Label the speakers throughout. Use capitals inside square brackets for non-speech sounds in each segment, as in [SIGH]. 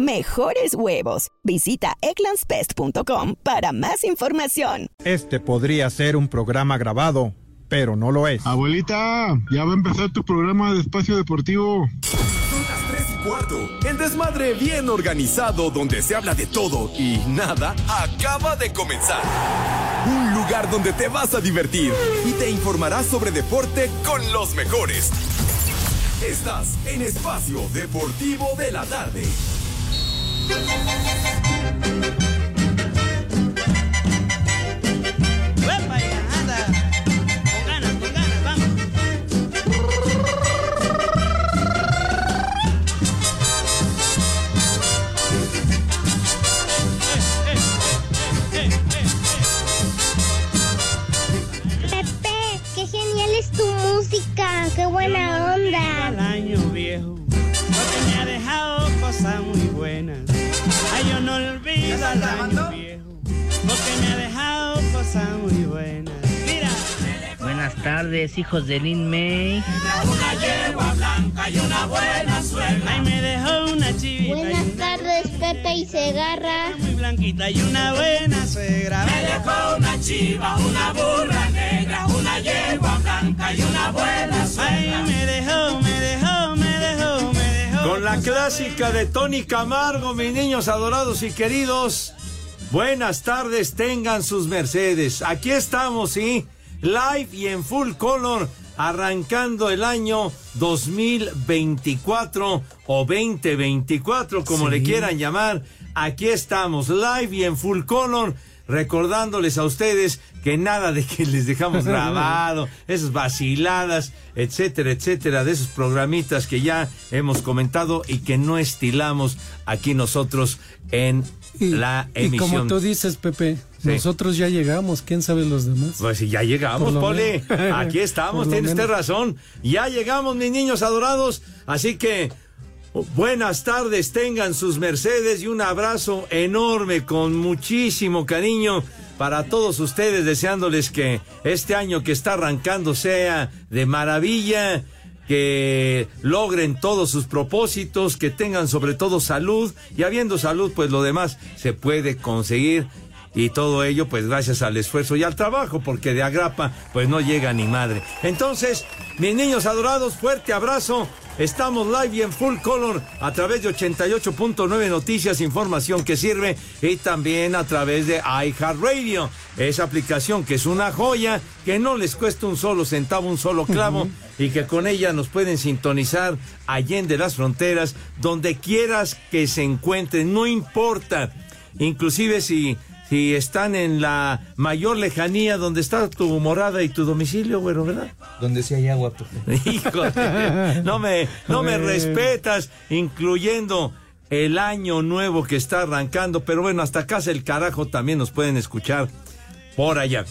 Speaker 1: mejores huevos. Visita eclanspest.com para más información.
Speaker 2: Este podría ser un programa grabado, pero no lo es.
Speaker 3: Abuelita, ya va a empezar tu programa de espacio deportivo.
Speaker 4: Son las 3 y cuarto. El desmadre bien organizado donde se habla de todo y nada acaba de comenzar. Un lugar donde te vas a divertir y te informarás sobre deporte con los mejores. Estás en Espacio Deportivo de la Tarde.
Speaker 5: Buena onda.
Speaker 6: Al año viejo, porque me ha dejado cosas muy buenas. No olvido al año viejo, porque me ha dejado cosas muy buenas. Mira.
Speaker 7: Buenas tardes, hijos de Lin May.
Speaker 6: Una yegua blanca y una buena suegra. Ay, me dejó una chivita.
Speaker 5: Buenas tardes, Pepe y Segarra.
Speaker 6: Muy blanquita y una buena suegra. Me dejó una chiva, una burra negra, una yegua blanca y una buena suegra. Ay, me dejó, me dejó, me dejó, me dejó.
Speaker 8: Con la clásica de Tony Camargo, mis niños adorados y queridos. Buenas tardes, tengan sus mercedes. Aquí estamos, sí, live y en full color, arrancando el año 2024 o 2024, como
Speaker 9: Sí.
Speaker 8: le quieran llamar. Aquí estamos, live y en full color. Recordándoles a ustedes que nada de que les dejamos [LAUGHS] grabado, esas vaciladas, etcétera, etcétera, de esos programitas que ya hemos comentado y que no estilamos aquí nosotros en la
Speaker 9: Y
Speaker 8: emisión.
Speaker 9: como tú dices, Pepe,
Speaker 8: Sí.
Speaker 9: nosotros ya llegamos, ¿quién sabe los demás?
Speaker 8: Pues si ya llegamos, Poli. Aquí estamos,
Speaker 9: Por lo
Speaker 8: tiene usted razón. Ya llegamos, mis niños adorados. Así que buenas tardes, tengan sus mercedes y un abrazo enorme con muchísimo cariño para todos ustedes, deseándoles que este año que está arrancando sea de maravilla. Que logren todos sus propósitos, que tengan sobre todo salud y habiendo salud, pues lo demás se puede conseguir y todo ello, pues gracias al esfuerzo y al trabajo, porque de agrapa, pues no llega ni madre. Entonces, mis niños adorados, fuerte abrazo. Estamos live y en full color a través de 88.9 Noticias, información que sirve y también a través de iHeartRadio. Esa aplicación que es una joya, que no les cuesta un solo centavo, un solo clavo y que con ella nos pueden sintonizar allende las fronteras, donde quieras que se encuentren, no importa. Inclusive si si están en la mayor lejanía donde está tu morada y tu domicilio, güero, ¿verdad?
Speaker 10: Donde sí hay agua, Pepe. [LAUGHS]
Speaker 8: Híjole, no me, no me
Speaker 10: Bueno.
Speaker 8: respetas, incluyendo el año nuevo que está arrancando, pero bueno, hasta casa el carajo también nos pueden escuchar por allá.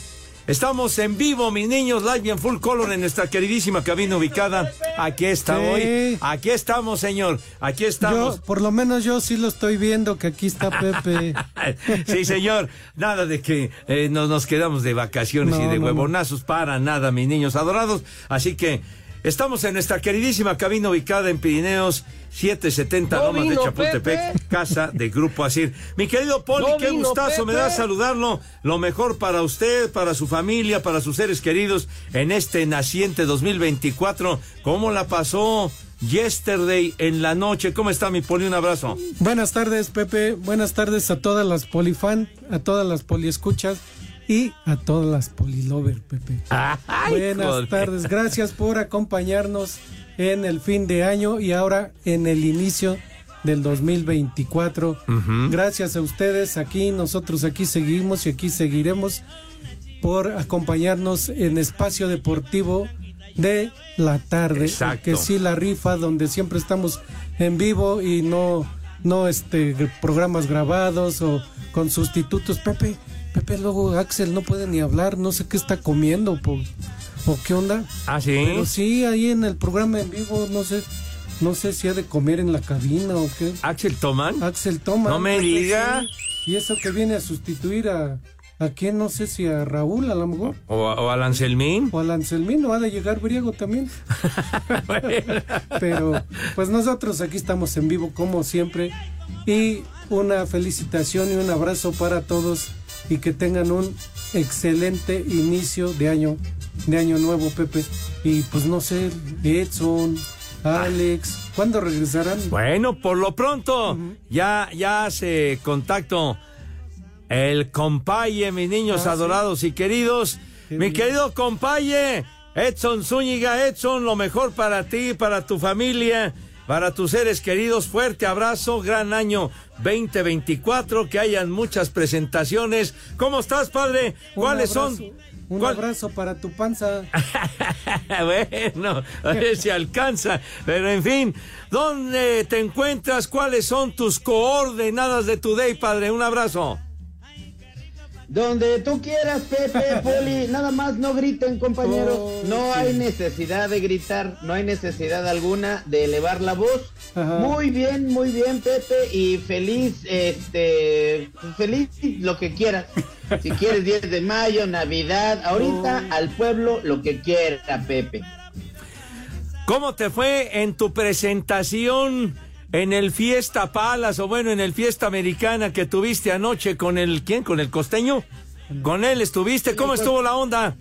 Speaker 8: Estamos en vivo, mis niños, live y en full color en nuestra queridísima cabina ubicada. Aquí está
Speaker 9: Sí.
Speaker 8: hoy. Aquí estamos, señor. Aquí estamos.
Speaker 9: Yo, por lo menos yo sí lo estoy viendo, que aquí está Pepe. [LAUGHS]
Speaker 8: Sí, señor. Nada de que eh, nos, nos quedamos de vacaciones
Speaker 9: No,
Speaker 8: y de
Speaker 9: no, no.
Speaker 8: huevonazos para nada, mis niños adorados. Así que estamos en nuestra queridísima cabina ubicada en Pirineos 770
Speaker 10: No
Speaker 8: Lomas de Chapultepec,
Speaker 10: Pepe.
Speaker 8: casa de Grupo Asir. Mi querido Poli,
Speaker 10: No
Speaker 8: qué
Speaker 10: vino
Speaker 8: gustazo me da saludarlo. Lo mejor para usted, para su familia, para sus seres queridos en este naciente 2024. ¿Cómo la pasó? Yesterday en la noche. ¿Cómo está mi Poli? Un abrazo.
Speaker 9: Buenas tardes, Pepe. Buenas tardes a todas las polifan, a todas las poliescuchas y a todas las polilover, Pepe. [LAUGHS] Buenas
Speaker 8: joder.
Speaker 9: tardes. Gracias por acompañarnos en el fin de año y ahora en el inicio del 2024.
Speaker 8: Ujú.
Speaker 9: Gracias a ustedes aquí, nosotros aquí seguimos y aquí seguiremos por acompañarnos en espacio deportivo de la tarde,
Speaker 8: Exacto.
Speaker 9: que sí la rifa donde siempre estamos en vivo y no no este programas grabados o con sustitutos. Pepe, Pepe, luego Axel no puede ni hablar, no sé qué está comiendo, por, o qué onda.
Speaker 8: Ah, sí.
Speaker 9: Pero sí, ahí en el programa en vivo, no sé, no sé si ha de comer en la cabina o qué.
Speaker 8: ¿Axel Toman?
Speaker 9: Axel Toma.
Speaker 8: No me diga.
Speaker 9: Y eso que viene a sustituir a, a quién, no sé si a Raúl a lo mejor.
Speaker 8: ¿O, o al Anselmín?
Speaker 9: O al Anselmín, o ha de llegar Briego también. [LAUGHS] Pero pues nosotros aquí estamos en vivo como siempre. Y una felicitación y un abrazo para todos y que tengan un excelente inicio de año, de año nuevo, Pepe. Y pues no sé, Edson, Alex, ¿cuándo regresarán?
Speaker 8: Bueno, por lo pronto, ya, ya hace contacto el compaye, mis niños
Speaker 9: Ah,
Speaker 8: adorados y queridos.
Speaker 9: Qué
Speaker 8: Mi
Speaker 9: bien.
Speaker 8: querido compaye, Edson Zúñiga, Edson, lo mejor para ti, para tu familia, para tus seres queridos. Fuerte abrazo, gran año 2024, que hayan muchas presentaciones. ¿Cómo estás, padre?
Speaker 9: Un
Speaker 8: ¿Cuáles
Speaker 9: abrazo,
Speaker 8: son?
Speaker 9: Un
Speaker 8: ¿Cuál-
Speaker 9: abrazo para tu panza. [LAUGHS]
Speaker 8: bueno, a ver si alcanza. Pero en fin, ¿dónde te encuentras? ¿Cuáles son tus coordenadas de tu day, padre? Un abrazo.
Speaker 11: Donde tú quieras, Pepe, [LAUGHS] Poli, nada más no griten, compañeros.
Speaker 9: Oh,
Speaker 11: no
Speaker 9: sí.
Speaker 11: hay necesidad de gritar, no hay necesidad alguna de elevar la voz.
Speaker 9: Ajá.
Speaker 11: Muy bien, muy bien, Pepe, y feliz, este, feliz lo que quieras. [LAUGHS] Si quieres 10 de mayo, Navidad, ahorita
Speaker 9: Oh.
Speaker 11: al pueblo lo que quiera, Pepe.
Speaker 8: ¿Cómo te fue en tu presentación en el Fiesta Palace o bueno, en el Fiesta Americana que tuviste anoche con el quién? ¿Con el costeño? Con él estuviste. ¿Cómo estuvo la onda?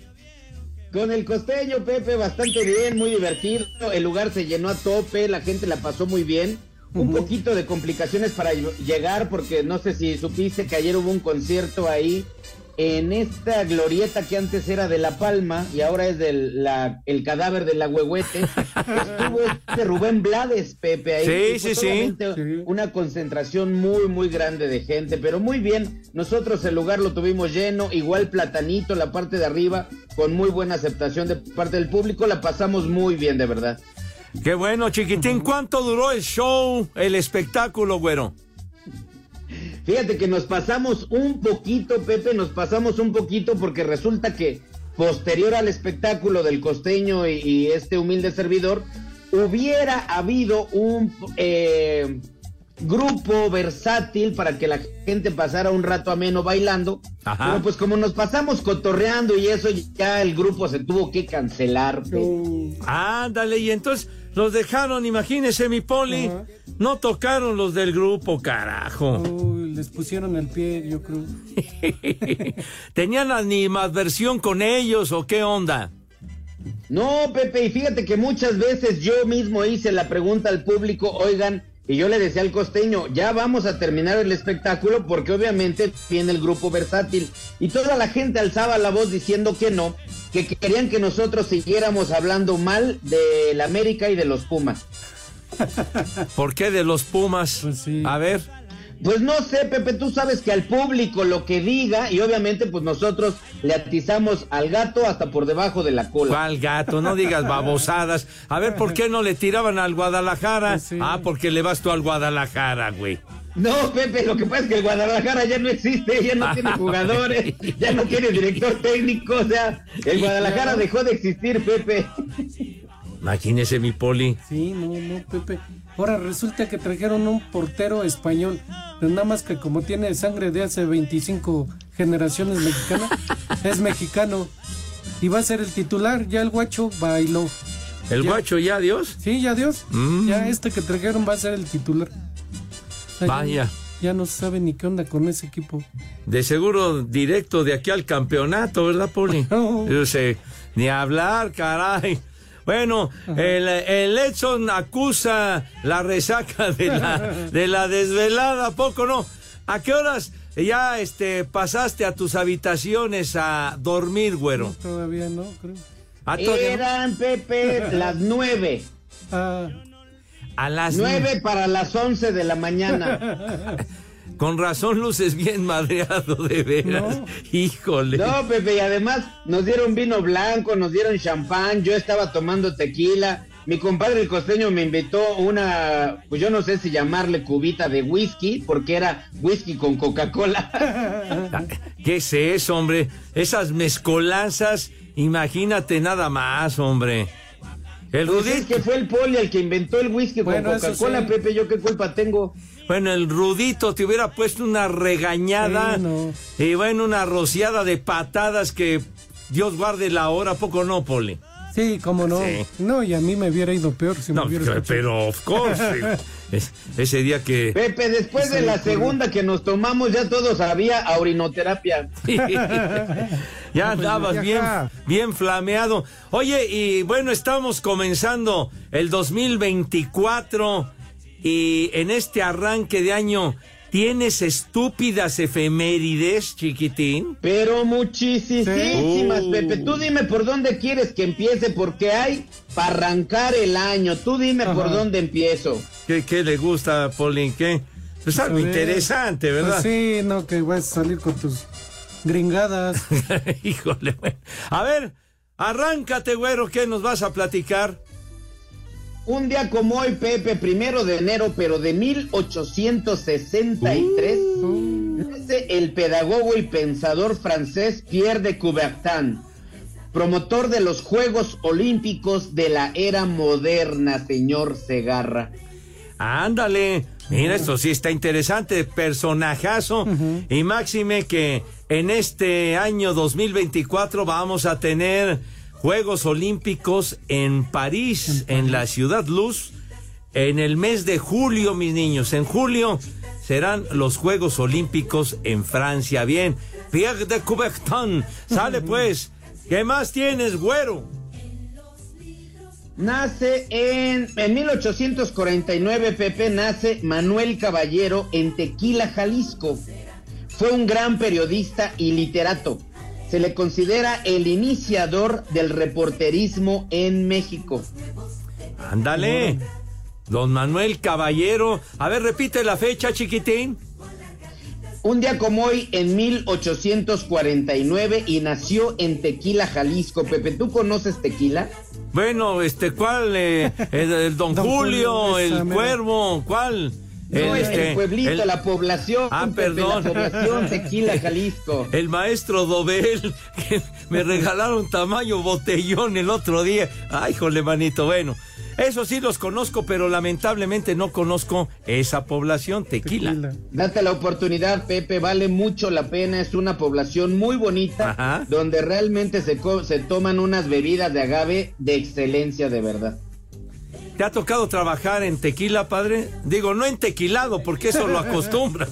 Speaker 11: Con el costeño, Pepe, bastante bien, muy divertido. El lugar se llenó a tope, la gente la pasó muy bien. Un poquito de complicaciones para ll- llegar, porque no sé si supiste que ayer hubo un concierto ahí en esta glorieta que antes era de La Palma y ahora es del la, el cadáver de la huehuete. Estuvo este Rubén Blades, Pepe, ahí.
Speaker 8: Sí, sí, Sí.
Speaker 11: Una concentración muy, muy grande de gente, pero muy bien. Nosotros el lugar lo tuvimos lleno, igual platanito, la parte de arriba, con muy buena aceptación de parte del público. La pasamos muy bien, de verdad.
Speaker 8: Qué bueno, chiquitín. ¿Cuánto duró el show, el espectáculo, güero?
Speaker 11: Fíjate que nos pasamos un poquito, Pepe, nos pasamos un poquito porque resulta que posterior al espectáculo del costeño y, y este humilde servidor, hubiera habido un eh, grupo versátil para que la gente pasara un rato ameno bailando.
Speaker 8: Ajá.
Speaker 11: Pero pues como nos pasamos cotorreando y eso, ya el grupo se tuvo que cancelar. Pepe.
Speaker 8: Ándale, y entonces los dejaron, imagínese mi poli. No tocaron los del grupo, carajo.
Speaker 9: Uy, les pusieron el pie, yo creo. [LAUGHS]
Speaker 8: ¿Tenían animadversión con ellos o qué onda?
Speaker 11: No, Pepe, y fíjate que muchas veces yo mismo hice la pregunta al público, oigan, y yo le decía al costeño, ya vamos a terminar el espectáculo porque obviamente viene el grupo versátil. Y toda la gente alzaba la voz diciendo que no, que querían que nosotros siguiéramos hablando mal de la América y de los Pumas.
Speaker 8: ¿Por qué de los Pumas?
Speaker 9: Pues sí.
Speaker 8: A ver.
Speaker 11: Pues no sé, Pepe, tú sabes que al público lo que diga, y obviamente pues nosotros le atizamos al gato hasta por debajo de la cola.
Speaker 8: ¿Cuál gato? No digas [LAUGHS] babosadas. A ver, ¿por qué no le tiraban al Guadalajara?
Speaker 9: Pues sí.
Speaker 8: Ah, porque le vas tú al Guadalajara, güey.
Speaker 11: No, Pepe, lo que pasa es que el Guadalajara ya no existe, ya no tiene [LAUGHS] jugadores, ya no tiene director técnico, o sea, el Guadalajara dejó de existir, Pepe.
Speaker 8: Imagínese mi poli.
Speaker 9: Sí, no, no, Pepe. Ahora resulta que trajeron un portero español, pero nada más que como tiene sangre de hace 25 generaciones mexicana, [LAUGHS] es mexicano. Y va a ser el titular, ya el guacho bailó.
Speaker 8: ¿El
Speaker 9: Ya.
Speaker 8: guacho ya, Dios?
Speaker 9: Sí, ya Dios.
Speaker 8: Mm.
Speaker 9: Ya este que trajeron va a ser el titular. O sea, ya-
Speaker 8: Vaya.
Speaker 9: Ya, no se sabe ni qué onda con ese equipo.
Speaker 8: De seguro directo de aquí al campeonato, ¿verdad, Poli? [LAUGHS]
Speaker 9: No.
Speaker 8: Yo sé, ni hablar, caray. Bueno, el, el Edson acusa la resaca de la, de la desvelada, ¿a poco no? ¿A qué horas ya este, pasaste a tus habitaciones a dormir, güero?
Speaker 9: Todavía no, creo.
Speaker 8: ¿A, todavía no?
Speaker 11: Eran, Pepe, las nueve.
Speaker 9: Ah,
Speaker 8: a las
Speaker 11: Nueve para las once de la mañana. [LAUGHS]
Speaker 8: Con razón luces bien madreado, de veras.
Speaker 9: No.
Speaker 8: Híjole.
Speaker 11: No, Pepe, y además nos dieron vino blanco, nos dieron champán, yo estaba tomando tequila mi compadre el costeño me invitó una, pues yo no sé si llamarle cubita de whisky, porque era whisky con Coca-Cola.
Speaker 8: ¿Qué es eso, hombre? Esas mezcolanzas, imagínate nada más, hombre.
Speaker 11: El pues. Es que fue el poli el que inventó el whisky con Coca-Cola, Pepe, ¿yo qué culpa tengo?
Speaker 8: Bueno, el Rudito te hubiera puesto una regañada y bueno, una rociada de patadas que Dios guarde la hora, poco no, poli.
Speaker 9: Sí, cómo no. No, y a mí me hubiera ido peor si me hubiera
Speaker 8: Pero, of course. [LAUGHS] ese día que.
Speaker 11: Pepe, después de la segunda que nos tomamos, ya todos había aurinoterapia. [LAUGHS]
Speaker 8: ya andabas bien, bien flameado. Oye, y bueno, estamos comenzando el 2024 y en este arranque de año ¿Tienes estúpidas efemérides, chiquitín?
Speaker 11: Pero muchísimas, Pepe. Tú dime por dónde quieres que empiece, porque hay para arrancar el año. Tú dime por dónde empiezo.
Speaker 8: ¿Qué, le gusta, Paulín? ¿Qué? Pues algo interesante, ¿verdad?
Speaker 9: Pues sí, no, que vas a salir con tus gringadas. [LAUGHS]
Speaker 8: Híjole, güey. A ver, arráncate, güero, ¿qué nos vas a platicar?
Speaker 11: Un día como hoy, Pepe, primero de enero, pero de 1863, uh. el pedagogo y pensador francés Pierre de Coubertin, promotor de los Juegos Olímpicos de la era moderna, señor Segarra.
Speaker 8: Ándale, mira, esto sí está interesante, personajazo, y máxime que en este año 2024 vamos a tener Juegos Olímpicos en París, en la Ciudad Luz, en el mes de julio, mis niños. En julio serán los Juegos Olímpicos en Francia. Bien, Pierre de Coubertin, sale [LAUGHS] pues. ¿Qué más tienes, güero?
Speaker 11: Nace en, en 1849, Pepe, nace Manuel Caballero en Tequila, Jalisco. Fue un gran periodista y literato se le considera el iniciador del reporterismo en México.
Speaker 8: Ándale, don Manuel Caballero. A ver, repite la fecha, chiquitín.
Speaker 11: Un día como hoy, en 1849, y nació en Tequila, Jalisco. Pepe, ¿tú conoces Tequila?
Speaker 8: Bueno, este, ¿cuál? Eh, [LAUGHS] el, don, Julio, el Cuervo, ¿cuál?
Speaker 11: No, el, este, pueblito, la población.
Speaker 8: Ah, perdón.
Speaker 11: La población [LAUGHS] Tequila, Jalisco.
Speaker 8: El maestro Dobel, que me regalaron tamaño botellón el otro día. Ay, jole, manito, bueno. Eso sí los conozco, pero lamentablemente no conozco esa población, tequila.
Speaker 11: Date la oportunidad, Pepe, vale mucho la pena. Es una población muy bonita, donde realmente se, se toman unas bebidas de agave de excelencia, de verdad.
Speaker 8: ¿Te ha tocado trabajar en tequila, padre? Digo, no en tequilado, porque eso lo acostumbras,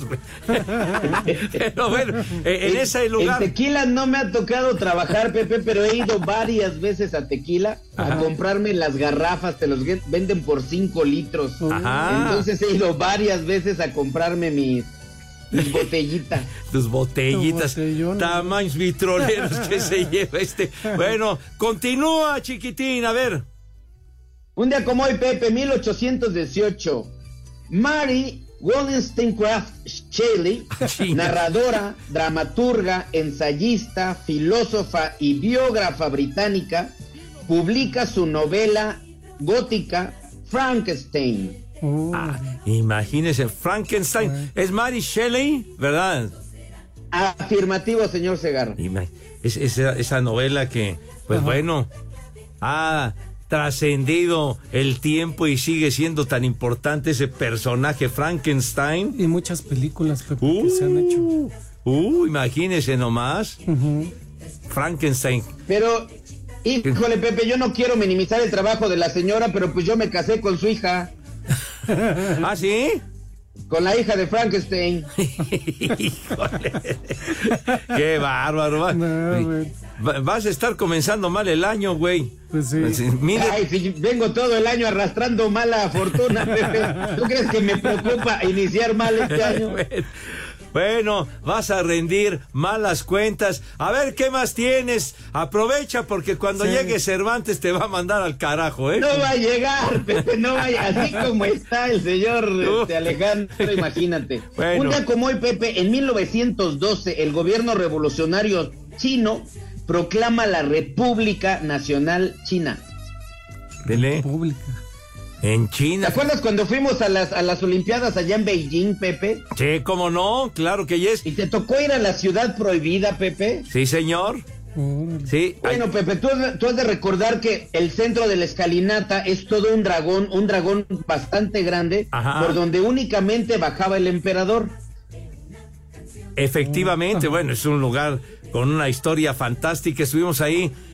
Speaker 8: [LAUGHS] pero bueno, eh, en, ese lugar.
Speaker 11: En tequila no me ha tocado trabajar, Pepe, pero he ido varias veces a tequila a comprarme las garrafas, te los venden por 5 litros. Entonces he ido varias veces a comprarme mis botellitas. [LAUGHS]
Speaker 8: Tus botellitas. Tamaños vitroleros que se lleva este. [LAUGHS] Bueno, continúa, chiquitín, a ver.
Speaker 11: Un día como hoy, Pepe, 1818, Mary Wollstonecraft Shelley, [LAUGHS] narradora, dramaturga, ensayista, filósofa y biógrafa británica, publica su novela gótica Frankenstein.
Speaker 8: Ah, imagínese, Frankenstein. Es Mary Shelley, ¿verdad?
Speaker 11: Afirmativo, señor Segarra.
Speaker 8: Es, esa, novela que, pues bueno, ah, trascendido el tiempo y sigue siendo tan importante ese personaje Frankenstein.
Speaker 9: Y muchas películas que se han hecho. Uh,
Speaker 8: uh imagínese nomás. Frankenstein.
Speaker 11: Pero, híjole, Pepe, yo no quiero minimizar el trabajo de la señora, pero pues yo me casé con su hija. [LAUGHS]
Speaker 8: ¿Ah, sí?
Speaker 11: Con la hija de Frankenstein. [LAUGHS]
Speaker 8: Híjole. Qué bárbaro. Vas a estar comenzando mal el año, güey.
Speaker 11: Pues sí. Pues Ay, si vengo todo el año arrastrando mala fortuna, Pepe. ¿Tú crees que me preocupa iniciar mal este [LAUGHS] año?
Speaker 8: Bueno, vas a rendir malas cuentas. A ver qué más tienes. Aprovecha porque cuando llegue Cervantes te va a mandar al carajo, ¿eh?
Speaker 11: No va a llegar, Pepe, no va Así como está el señor [LAUGHS] este, Alejandro, imagínate. Un día como hoy, Pepe, en 1912, el gobierno revolucionario chino proclama la República Nacional China.
Speaker 8: Dele. En
Speaker 11: ¿Te
Speaker 8: China.
Speaker 11: acuerdas cuando fuimos a las, a las Olimpiadas allá en Beijing, Pepe?
Speaker 8: Sí, cómo no, claro que yes.
Speaker 11: ¿Y te tocó ir a la ciudad prohibida, Pepe?
Speaker 8: Sí, señor. Sí.
Speaker 11: Bueno, Pepe, tú, tú has de recordar que el centro de la escalinata es todo un dragón, un dragón bastante grande,
Speaker 8: Ajá.
Speaker 11: por donde únicamente bajaba el emperador.
Speaker 8: efectivamente, bueno, es un lugar con una historia fantástica. Estuvimos ahí.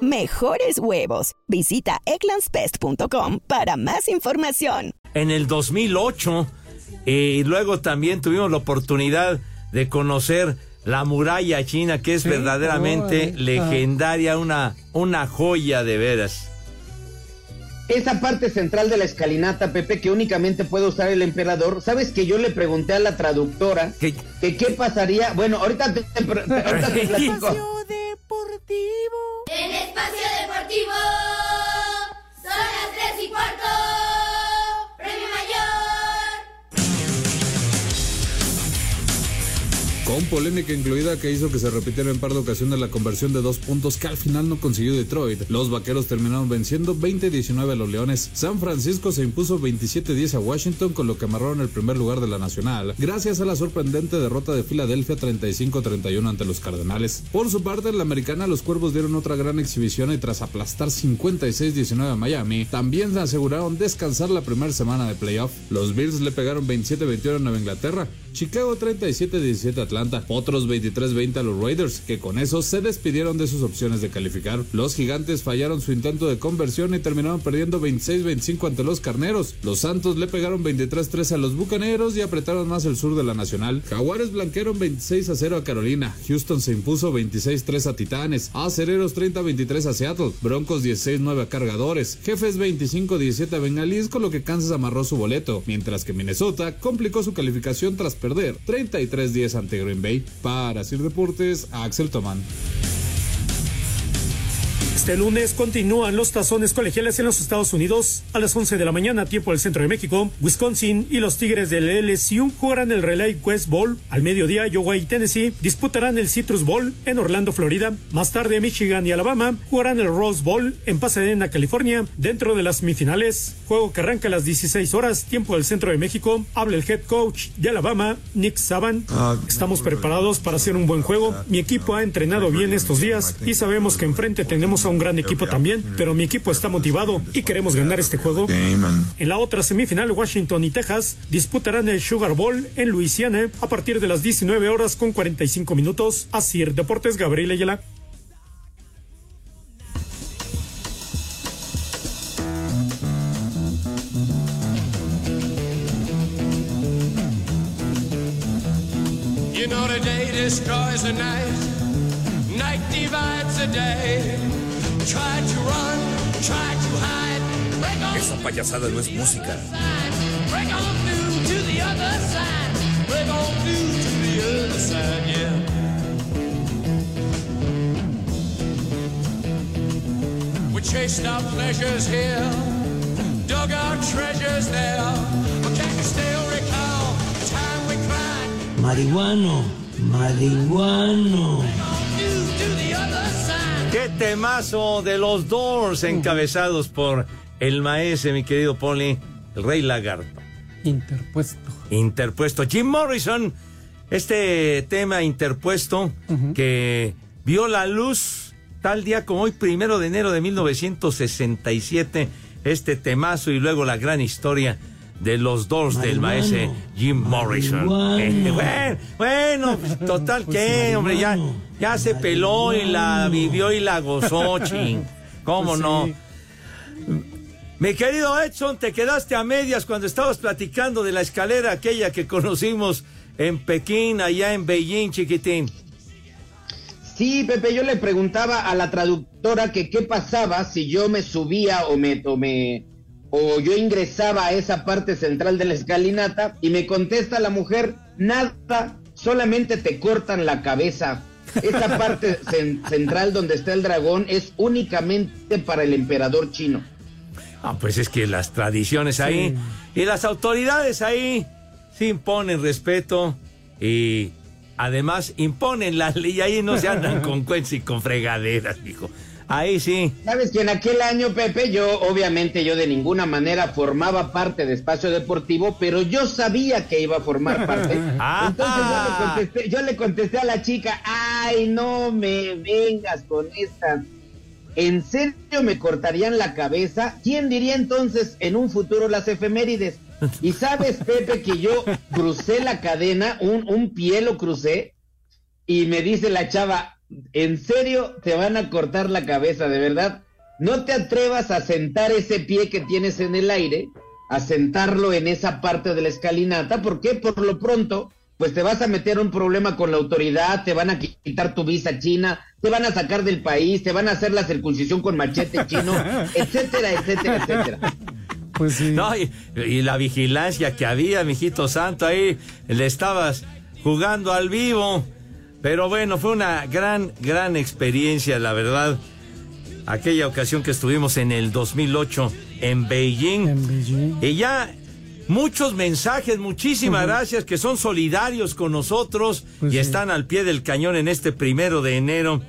Speaker 1: Mejores huevos. Visita egglandsbest.com para más información.
Speaker 8: en el 2008 y luego también tuvimos la oportunidad de conocer la muralla china que es
Speaker 9: Sí,
Speaker 8: verdaderamente
Speaker 9: oh,
Speaker 8: legendaria, una, una joya de veras.
Speaker 11: Esa parte central de la escalinata, Pepe, que únicamente puede usar el emperador, ¿sabes que yo le pregunté a la traductora
Speaker 8: ¿Qué?
Speaker 11: que qué pasaría? Bueno, ahorita te, te- ahorita te [LAUGHS] platico.
Speaker 12: En espacio deportivo son las tres y cuarto.
Speaker 13: Con polémica incluida que hizo que se repitiera en par de ocasiones la conversión de dos puntos que al final no consiguió Detroit. Los vaqueros terminaron venciendo 20-19 a los Leones. San Francisco se impuso 27-10 a Washington, con lo que amarraron el primer lugar de la nacional, gracias a la sorprendente derrota de Filadelfia 35-31 ante los Cardenales. Por su parte, en la americana, los cuervos dieron otra gran exhibición y tras aplastar 56-19 a Miami, también se aseguraron descansar la primera semana de playoff. Los Bills le pegaron 27-21 a Nueva Inglaterra. Chicago 37-17 a Atlanta, otros 23-20 a los Raiders, que con eso se despidieron de sus opciones de calificar. Los gigantes fallaron su intento de conversión y terminaron perdiendo 26-25 ante los carneros. Los Santos le pegaron 23-3 a los bucaneros y apretaron más el sur de la nacional. Jaguares blanquearon 26-0 a Carolina. Houston se impuso 26-3 a Titanes. Acereros 30-23 a Seattle. Broncos 16-9 a Cargadores. Jefes 25-17 a Bengalís, con lo que Kansas amarró su boleto, mientras que Minnesota complicó su calificación tras perder 33-10 ante Green Bay. Para Sir Deportes, Axel Tomán.
Speaker 14: Este lunes continúan los tazones colegiales en los Estados Unidos. A las 11 de la mañana, tiempo del centro de México, Wisconsin y los Tigres del LSU jugarán el Relay Quest Bowl. Al mediodía, Iowa y Tennessee disputarán el Citrus Bowl en Orlando, Florida. Más tarde, Michigan y Alabama jugarán el Rose Bowl en Pasadena, California, dentro de las semifinales. Juego que arranca a las 16 horas, tiempo del centro de México. Habla el head coach de Alabama, Nick Saban. Estamos preparados para hacer un buen juego. Mi equipo ha entrenado bien estos días y sabemos que enfrente tenemos a un gran equipo también, pero mi equipo está motivado y queremos ganar este juego. En la otra semifinal, Washington y Texas disputarán el Sugar Bowl en Luisiana a partir de las 19 horas con 45 minutos. Así, Deportes Gabriel Ayala.
Speaker 6: You know the day destroys the night, night divides the day.
Speaker 15: Esa payasada no es música.
Speaker 6: break on through to the other side. Break on through to the other side, yeah. We chased our pleasures here, dug our treasures there. But can you still recall the time we cried?
Speaker 10: Marihuano, marihuano.
Speaker 8: Temazo de los Doors encabezados por el maese, mi querido Poli, el rey lagarto?
Speaker 9: Interpuesto.
Speaker 8: Interpuesto. Jim Morrison, este tema interpuesto que vio la luz tal día como hoy, primero de enero de 1967, este temazo y luego la gran historia de los Doors del maese Jim Morrison. Eh, [LAUGHS] bueno, bueno, pues, total que, hombre, ya, ya se peló y la vivió y la gozó, [LAUGHS] ching. ¿Cómo
Speaker 9: Pues
Speaker 8: no?
Speaker 9: sí.
Speaker 8: Mi querido Edson, te quedaste a medias cuando estabas platicando de la escalera aquella que conocimos en Pekín, allá en Beijing, chiquitín.
Speaker 11: Sí, Pepe, yo le preguntaba a la traductora que qué pasaba si yo me subía o me, o me, o yo ingresaba a esa parte central de la escalinata y me contesta la mujer, nada, solamente te cortan la cabeza. Esa [LAUGHS] parte cen- central donde está el dragón es únicamente para el emperador chino.
Speaker 8: Ah, pues es que las tradiciones ahí y las autoridades ahí sí imponen respeto y además imponen la ley. Ahí no se andan con cuentos y con fregaderas, mijo. Ahí sí.
Speaker 11: Sabes que en aquel año, Pepe, yo obviamente yo de ninguna manera formaba parte de Espacio Deportivo, pero yo sabía que iba a formar parte.
Speaker 8: Ah. [LAUGHS]
Speaker 11: Entonces yo le, contesté, yo le contesté a la chica, ay, no me vengas con esta. ¿En serio me cortarían la cabeza? ¿Quién diría entonces en un futuro las efemérides? Y sabes, Pepe, que yo crucé la cadena, un, un pie lo crucé, y me dice la chava, ¿en serio te van a cortar la cabeza, de verdad? No te atrevas a sentar ese pie que tienes en el aire, a sentarlo en esa parte de la escalinata, porque por lo pronto, pues te vas a meter un problema con la autoridad, te van a quitar tu visa china, te van a sacar del país, te van a hacer la circuncisión con machete chino, [LAUGHS] etcétera, etcétera, etcétera.
Speaker 9: Pues sí.
Speaker 8: No, y, y la vigilancia que había, mijito santo, ahí le estabas jugando al vivo. Pero bueno, fue una gran, gran experiencia, la verdad. Aquella ocasión que estuvimos en el 2008 en Beijing.
Speaker 9: En Beijing.
Speaker 8: Y ya muchos mensajes, muchísimas gracias, que son solidarios con nosotros
Speaker 9: Pues
Speaker 8: y
Speaker 9: sí.
Speaker 8: están al pie del cañón en este primero de enero.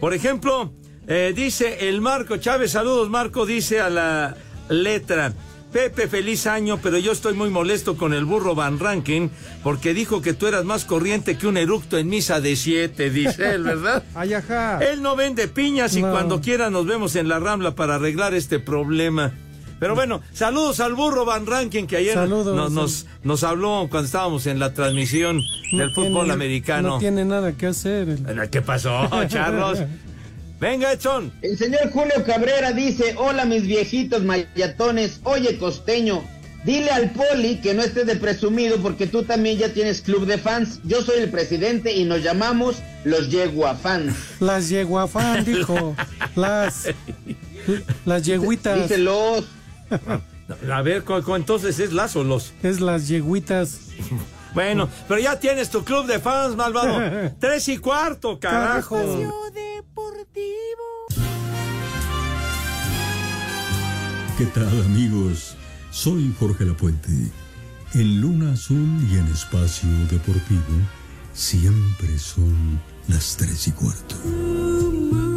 Speaker 8: Por ejemplo, eh, dice el Marco Chávez, saludos Marco, dice a la letra. Pepe, feliz año, pero yo estoy muy molesto con el burro Van Rankin porque dijo que tú eras más corriente que un eructo en misa de siete, dice él, ¿verdad? [LAUGHS]
Speaker 9: Ay, ajá.
Speaker 8: Él no vende piñas y
Speaker 9: No.
Speaker 8: cuando quiera nos vemos en la Rambla para arreglar este problema. Pero bueno, saludos al burro Van Rankin que ayer
Speaker 9: Saludos.
Speaker 8: nos, nos, nos habló cuando estábamos en la transmisión
Speaker 9: No
Speaker 8: del fútbol
Speaker 9: tiene-
Speaker 8: americano.
Speaker 9: No tiene nada que hacer.
Speaker 8: ¿Qué pasó, Charlos? [LAUGHS] Venga, Edson.
Speaker 11: El señor Julio Cabrera dice, hola mis viejitos mayatones, oye costeño, dile al poli que no estés de presumido porque tú también ya tienes club de fans. Yo soy el presidente y nos llamamos los Yegua Fans. [LAUGHS]
Speaker 9: Las yeguafán, dijo. Las. Las yeguitas.
Speaker 11: Dice los. [LAUGHS]
Speaker 8: A ver, ¿cu- cu- entonces es las o los.
Speaker 9: Es las yeguitas.
Speaker 8: Bueno, pero ya tienes tu club de fans, malvado. [LAUGHS] Tres y cuarto, carajo.
Speaker 15: ¿Qué tal amigos? Soy Jorge Lapuente. En Luna Azul y en Espacio Deportivo siempre son las tres y cuarto.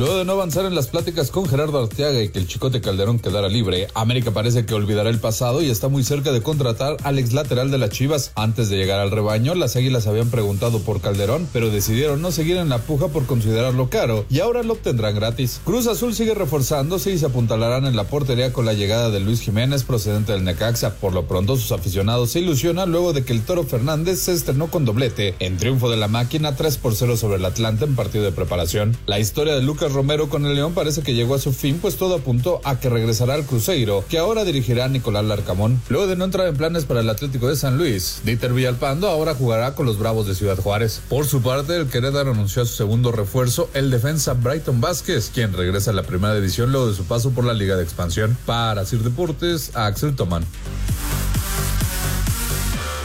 Speaker 13: Luego de no avanzar en las pláticas con Gerardo Arteaga y que el Chicote Calderón quedara libre, América parece que olvidará el pasado y está muy cerca de contratar al ex lateral de las Chivas. Antes de llegar al rebaño, las Águilas habían preguntado por Calderón, pero decidieron no seguir en la puja por considerarlo caro y ahora lo obtendrán gratis. Cruz Azul sigue reforzándose y se apuntalarán en la portería con la llegada de Luis Jiménez procedente del Necaxa. Por lo pronto, sus aficionados se ilusionan luego de que el Toro Fernández se estrenó con doblete en triunfo de la máquina 3 por 0 sobre el Atlanta en partido de preparación. La historia de Lucas Romero con el León parece que llegó a su fin, pues todo apuntó a que regresará al Cruzeiro, que ahora dirigirá a Nicolás Larcamón. Luego de no entrar en planes para el Atlético de San Luis, Dieter Villalpando ahora jugará con los Bravos de Ciudad Juárez. Por su parte, el Querétaro anunció a su segundo refuerzo, el defensa Brighton Vázquez, quien regresa a la primera división luego de su paso por la Liga de Expansión. Para Sir Deportes, Axel Tomán.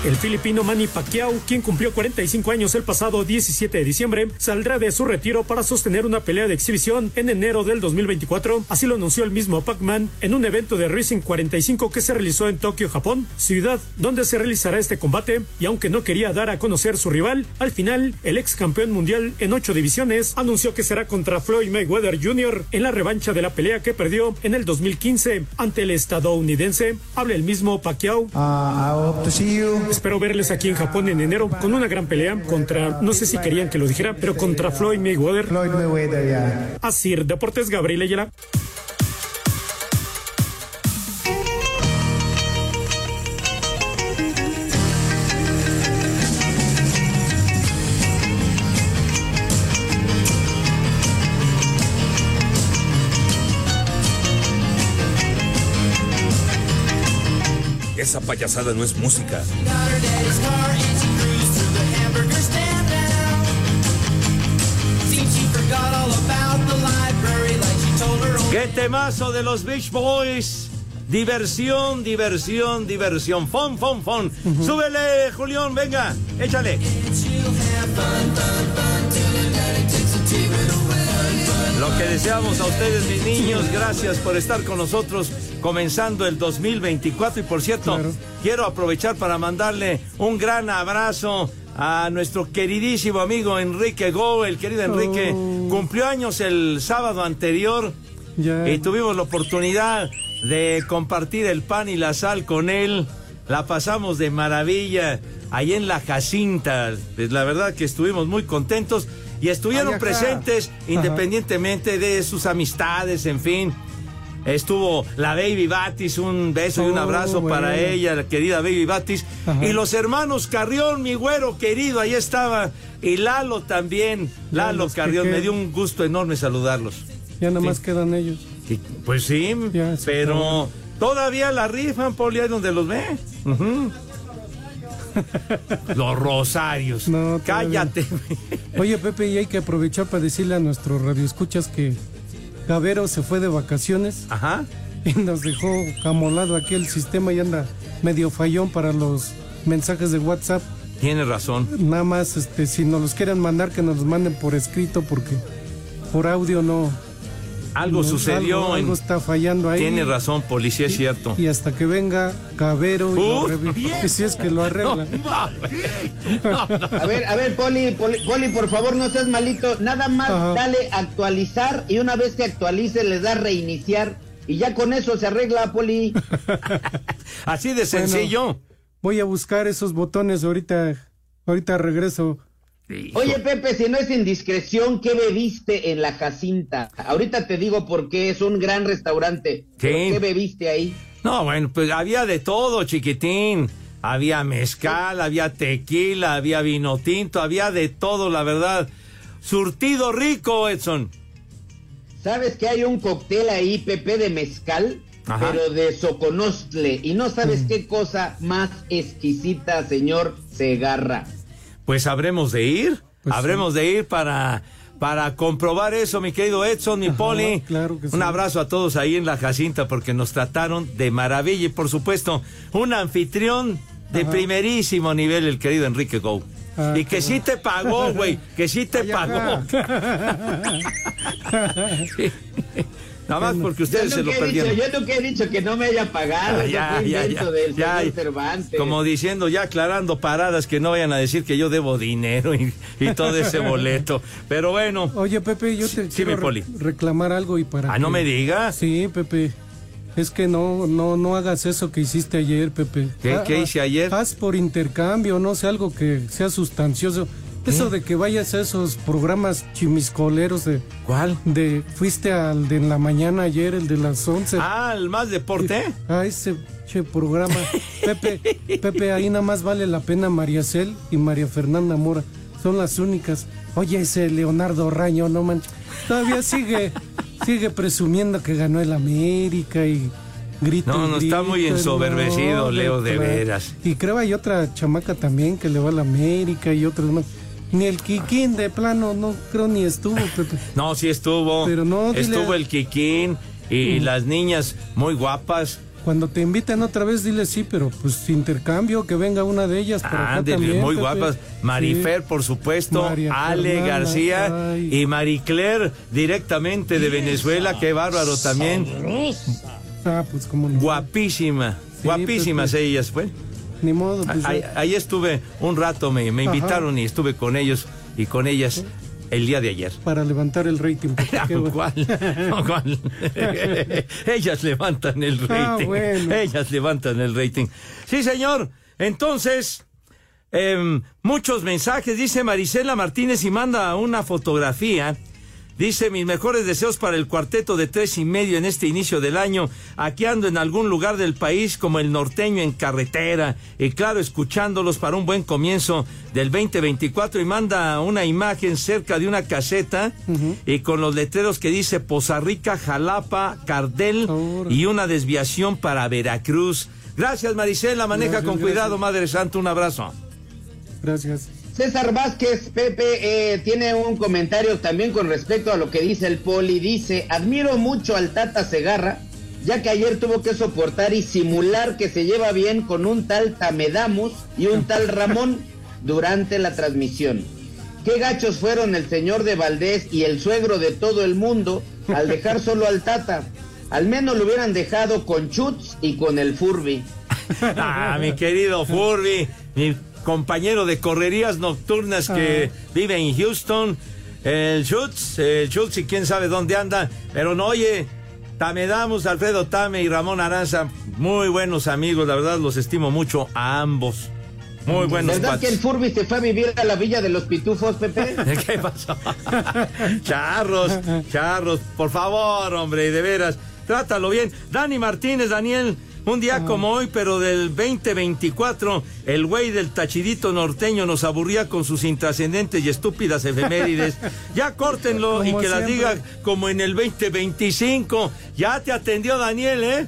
Speaker 14: El filipino Manny Pacquiao, quien cumplió 45 años el pasado 17 de diciembre, saldrá de su retiro para sostener una pelea de exhibición en enero del 2024. Así lo anunció el mismo Pac-Man en un evento de Racing 45 que se realizó en Tokio, Japón, ciudad donde se realizará este combate. Y aunque no quería dar a conocer su rival, al final el ex campeón mundial en ocho divisiones anunció que será contra Floyd Mayweather Jr. en la revancha de la pelea que perdió en el 2015 ante el estadounidense. Habla el mismo Pacquiao. Espero verles aquí en Japón en enero con una gran pelea contra, no sé si querían que lo dijera, pero contra Floyd Mayweather. Floyd Mayweather, ya. Así, Deportes Gabriel Ayala.
Speaker 16: Payasada no es música.
Speaker 8: ¡Qué temazo de los Beach Boys! Diversión, diversión, diversión. Fon, fon, fon. Súbele, Julián, venga, échale. Lo que deseamos a ustedes, mis niños, gracias por estar con nosotros comenzando el 2024. Y por cierto, quiero aprovechar para mandarle un gran abrazo a nuestro queridísimo amigo Enrique Go. El querido Enrique
Speaker 9: Oh.
Speaker 8: cumplió años el sábado anterior y tuvimos la oportunidad de compartir el pan y la sal con él. La pasamos de maravilla ahí en la Jacinta. Pues, La verdad que estuvimos muy contentos y estuvieron
Speaker 9: Ay,
Speaker 8: presentes
Speaker 9: Ajá.
Speaker 8: independientemente de sus amistades, en fin. Estuvo la Baby Batis, un beso y un
Speaker 9: Oh,
Speaker 8: abrazo
Speaker 9: bueno.
Speaker 8: para ella, la querida Baby Batis.
Speaker 9: Ajá.
Speaker 8: Y los hermanos Carrión, mi güero querido, ahí estaba. Y Lalo también. Lalo
Speaker 9: que
Speaker 8: Carrión, me dio un gusto enorme saludarlos.
Speaker 9: Ya nada más quedan ellos.
Speaker 8: Y, pues sí, pero todavía la rifan, Poli, ahí donde los ve. [LAUGHS] los rosarios.
Speaker 9: No,
Speaker 8: Cállate.
Speaker 9: Oye, Pepe, y hay que aprovechar para decirle a nuestros radioescuchas que Gavero se fue de vacaciones.
Speaker 8: Ajá.
Speaker 9: Y nos dejó amolado aquí el sistema y anda medio fallón para los mensajes de WhatsApp.
Speaker 8: Tiene razón.
Speaker 9: Nada más, este, si nos los quieren mandar, que nos los manden por escrito, porque por audio no.
Speaker 8: Algo
Speaker 9: no,
Speaker 8: sucedió.
Speaker 9: Algo,
Speaker 8: en-
Speaker 9: algo está fallando ahí.
Speaker 8: Tiene razón, policía, es cierto.
Speaker 9: Y hasta que venga y lo
Speaker 8: Uh.
Speaker 9: Y si es que lo arregla.
Speaker 11: A ver, a ver, Poli, Poli, Poli, por favor, no seas malito. Nada más
Speaker 9: Ajá.
Speaker 11: dale actualizar y una vez que actualice le da reiniciar y ya con eso se arregla, Poli. [LAUGHS]
Speaker 8: Así de sencillo.
Speaker 9: Voy a buscar esos botones ahorita. Ahorita regreso.
Speaker 11: Oye, Pepe, si no es indiscreción, ¿qué bebiste en la Jacinta? Ahorita te digo por qué es un gran restaurante. pero
Speaker 8: ¿Qué?
Speaker 11: ¿Qué bebiste ahí?
Speaker 8: No, bueno, pues había de todo, chiquitín. Había mezcal, había tequila, había vino tinto, había de todo, la verdad. Surtido rico, Edson.
Speaker 11: ¿Sabes que hay un cóctel ahí, Pepe, de mezcal?
Speaker 8: Ajá.
Speaker 11: Pero de Soconostle. Y no sabes qué cosa más exquisita, señor Segarra.
Speaker 8: Pues habremos de ir, habremos de ir para, para comprobar eso, mi querido Edson, mi Poli.
Speaker 9: claro que sí.
Speaker 8: Un abrazo a todos ahí en la Jacinta porque nos trataron de maravilla y por supuesto un anfitrión de
Speaker 9: Ajá.
Speaker 8: primerísimo nivel, el querido Enrique Go.
Speaker 9: Ah,
Speaker 8: y que sí te pagó, güey, que sí te
Speaker 9: Ay,
Speaker 8: pagó. [LAUGHS] [LAUGHS] [LAUGHS] Nada más porque ustedes se lo
Speaker 11: he dicho,
Speaker 8: perdieron.
Speaker 11: yo nunca he dicho que no me haya pagado.
Speaker 8: Ah, ya, ya, ya,
Speaker 11: del
Speaker 8: ya.
Speaker 11: Cervantes.
Speaker 8: Como diciendo, ya aclarando paradas, que no vayan a decir que yo debo dinero y, y todo ese [LAUGHS] boleto. Pero bueno.
Speaker 9: Oye, Pepe, yo te
Speaker 8: Sí,
Speaker 9: quiero re- reclamar algo y para.
Speaker 8: Ah, no me digas.
Speaker 9: Sí, Pepe. Es que no, no, no hagas eso que hiciste ayer, Pepe.
Speaker 8: ¿Qué-
Speaker 9: Ah,
Speaker 8: qué
Speaker 9: ah,
Speaker 8: hice ayer?
Speaker 9: Haz por intercambio, no sé, algo que sea sustancioso. Eso de que vayas a esos programas chimiscoleros de...
Speaker 8: ¿Cuál?
Speaker 9: De, fuiste al de en la mañana ayer, el de las 11.
Speaker 8: Ah, el más deporte.
Speaker 9: Ah, ese che programa. [LAUGHS] Pepe, Pepe, ahí nada más vale la pena María Cel y María Fernanda Mora. Son las únicas. Oye, ese Leonardo Raño, no manches. Todavía sigue, [LAUGHS] sigue presumiendo que ganó el América y grito.
Speaker 8: No, no, está muy ensoberbecido,
Speaker 9: no,
Speaker 8: Leo, de veras.
Speaker 9: Y creo hay otra chamaca también que le va a la América y otros más. Ni el Kikín de plano, no creo ni estuvo, Pepe. [LAUGHS]
Speaker 8: No, sí estuvo.
Speaker 9: Pero no,
Speaker 8: Estuvo el Kikín y
Speaker 9: Mm.
Speaker 8: las niñas muy guapas.
Speaker 9: Cuando te invitan otra vez, dile sí, pero pues intercambio, que venga una de ellas. Acá también,
Speaker 8: muy
Speaker 9: Pepe.
Speaker 8: guapas. Marifer,
Speaker 9: Sí.
Speaker 8: por supuesto.
Speaker 9: María
Speaker 8: Ale
Speaker 9: Fernanda,
Speaker 8: García
Speaker 9: ay.
Speaker 8: y Marie Claire, directamente de Venezuela. Qué bárbaro también.
Speaker 9: Ah, pues como no.
Speaker 8: Guapísima. Guapísimas
Speaker 9: Pepe.
Speaker 8: ellas, pues.
Speaker 9: Ni modo, pues.
Speaker 8: Ahí, ahí estuve un rato, me, invitaron y estuve con ellos y con ellas el día de ayer.
Speaker 9: Para levantar el rating. [LAUGHS] Qué bueno.
Speaker 8: ¿Cuál? ¿cuál? [LAUGHS] Ellas levantan el
Speaker 9: Ah,
Speaker 8: rating.
Speaker 9: bueno.
Speaker 8: Ellas levantan el rating. Sí, señor. Entonces, em, muchos mensajes. Dice Marisela Martínez y manda una fotografía. Dice, mis mejores deseos para el cuarteto de tres y medio en este inicio del año. Aquí ando en algún lugar del país como el norteño en carretera. Y claro, escuchándolos para un buen comienzo del 2024. Y manda una imagen cerca de una caseta y con los letreros que dice Poza Rica, Jalapa, Cardel y una desviación para Veracruz. Gracias, Marisela. Maneja
Speaker 9: Gracias,
Speaker 8: con
Speaker 9: gracias.
Speaker 8: cuidado, Madre Santa. Un abrazo.
Speaker 9: Gracias.
Speaker 11: César Vázquez, Pepe, eh, tiene un comentario también con respecto a lo que dice el Poli. Dice, admiro mucho al Tata Segarra, ya que ayer tuvo que soportar y simular que se lleva bien con un tal Tamedamus y un tal Ramón durante la transmisión. Qué gachos fueron el señor de Valdés y el suegro de todo el mundo al dejar solo al Tata. Al menos lo hubieran dejado con Chutz y con el Furby.
Speaker 8: Ah, mi querido Furby, mi compañero de correrías nocturnas que vive en Houston. El Schutz, el Schutz y quién sabe dónde anda. Pero no, oye, Tamedamos, Alfredo Tame y Ramón Aranza, muy buenos amigos, la verdad los estimo mucho a ambos. Muy buenos
Speaker 11: ¿Verdad que el. Furby se fue a vivir a la Villa de los Pitufos, Pepe? [LAUGHS]
Speaker 8: ¿Qué pasó? [LAUGHS] charros, charros, por favor, hombre, de veras, trátalo bien. Dani Martínez, Daniel, un día como hoy, pero del 2024, el güey del tachidito norteño nos aburría con sus intrascendentes y estúpidas efemérides. [LAUGHS] Ya córtenlo y que las
Speaker 9: siempre.
Speaker 8: diga como en el 2025. Ya te atendió Daniel, ¿eh?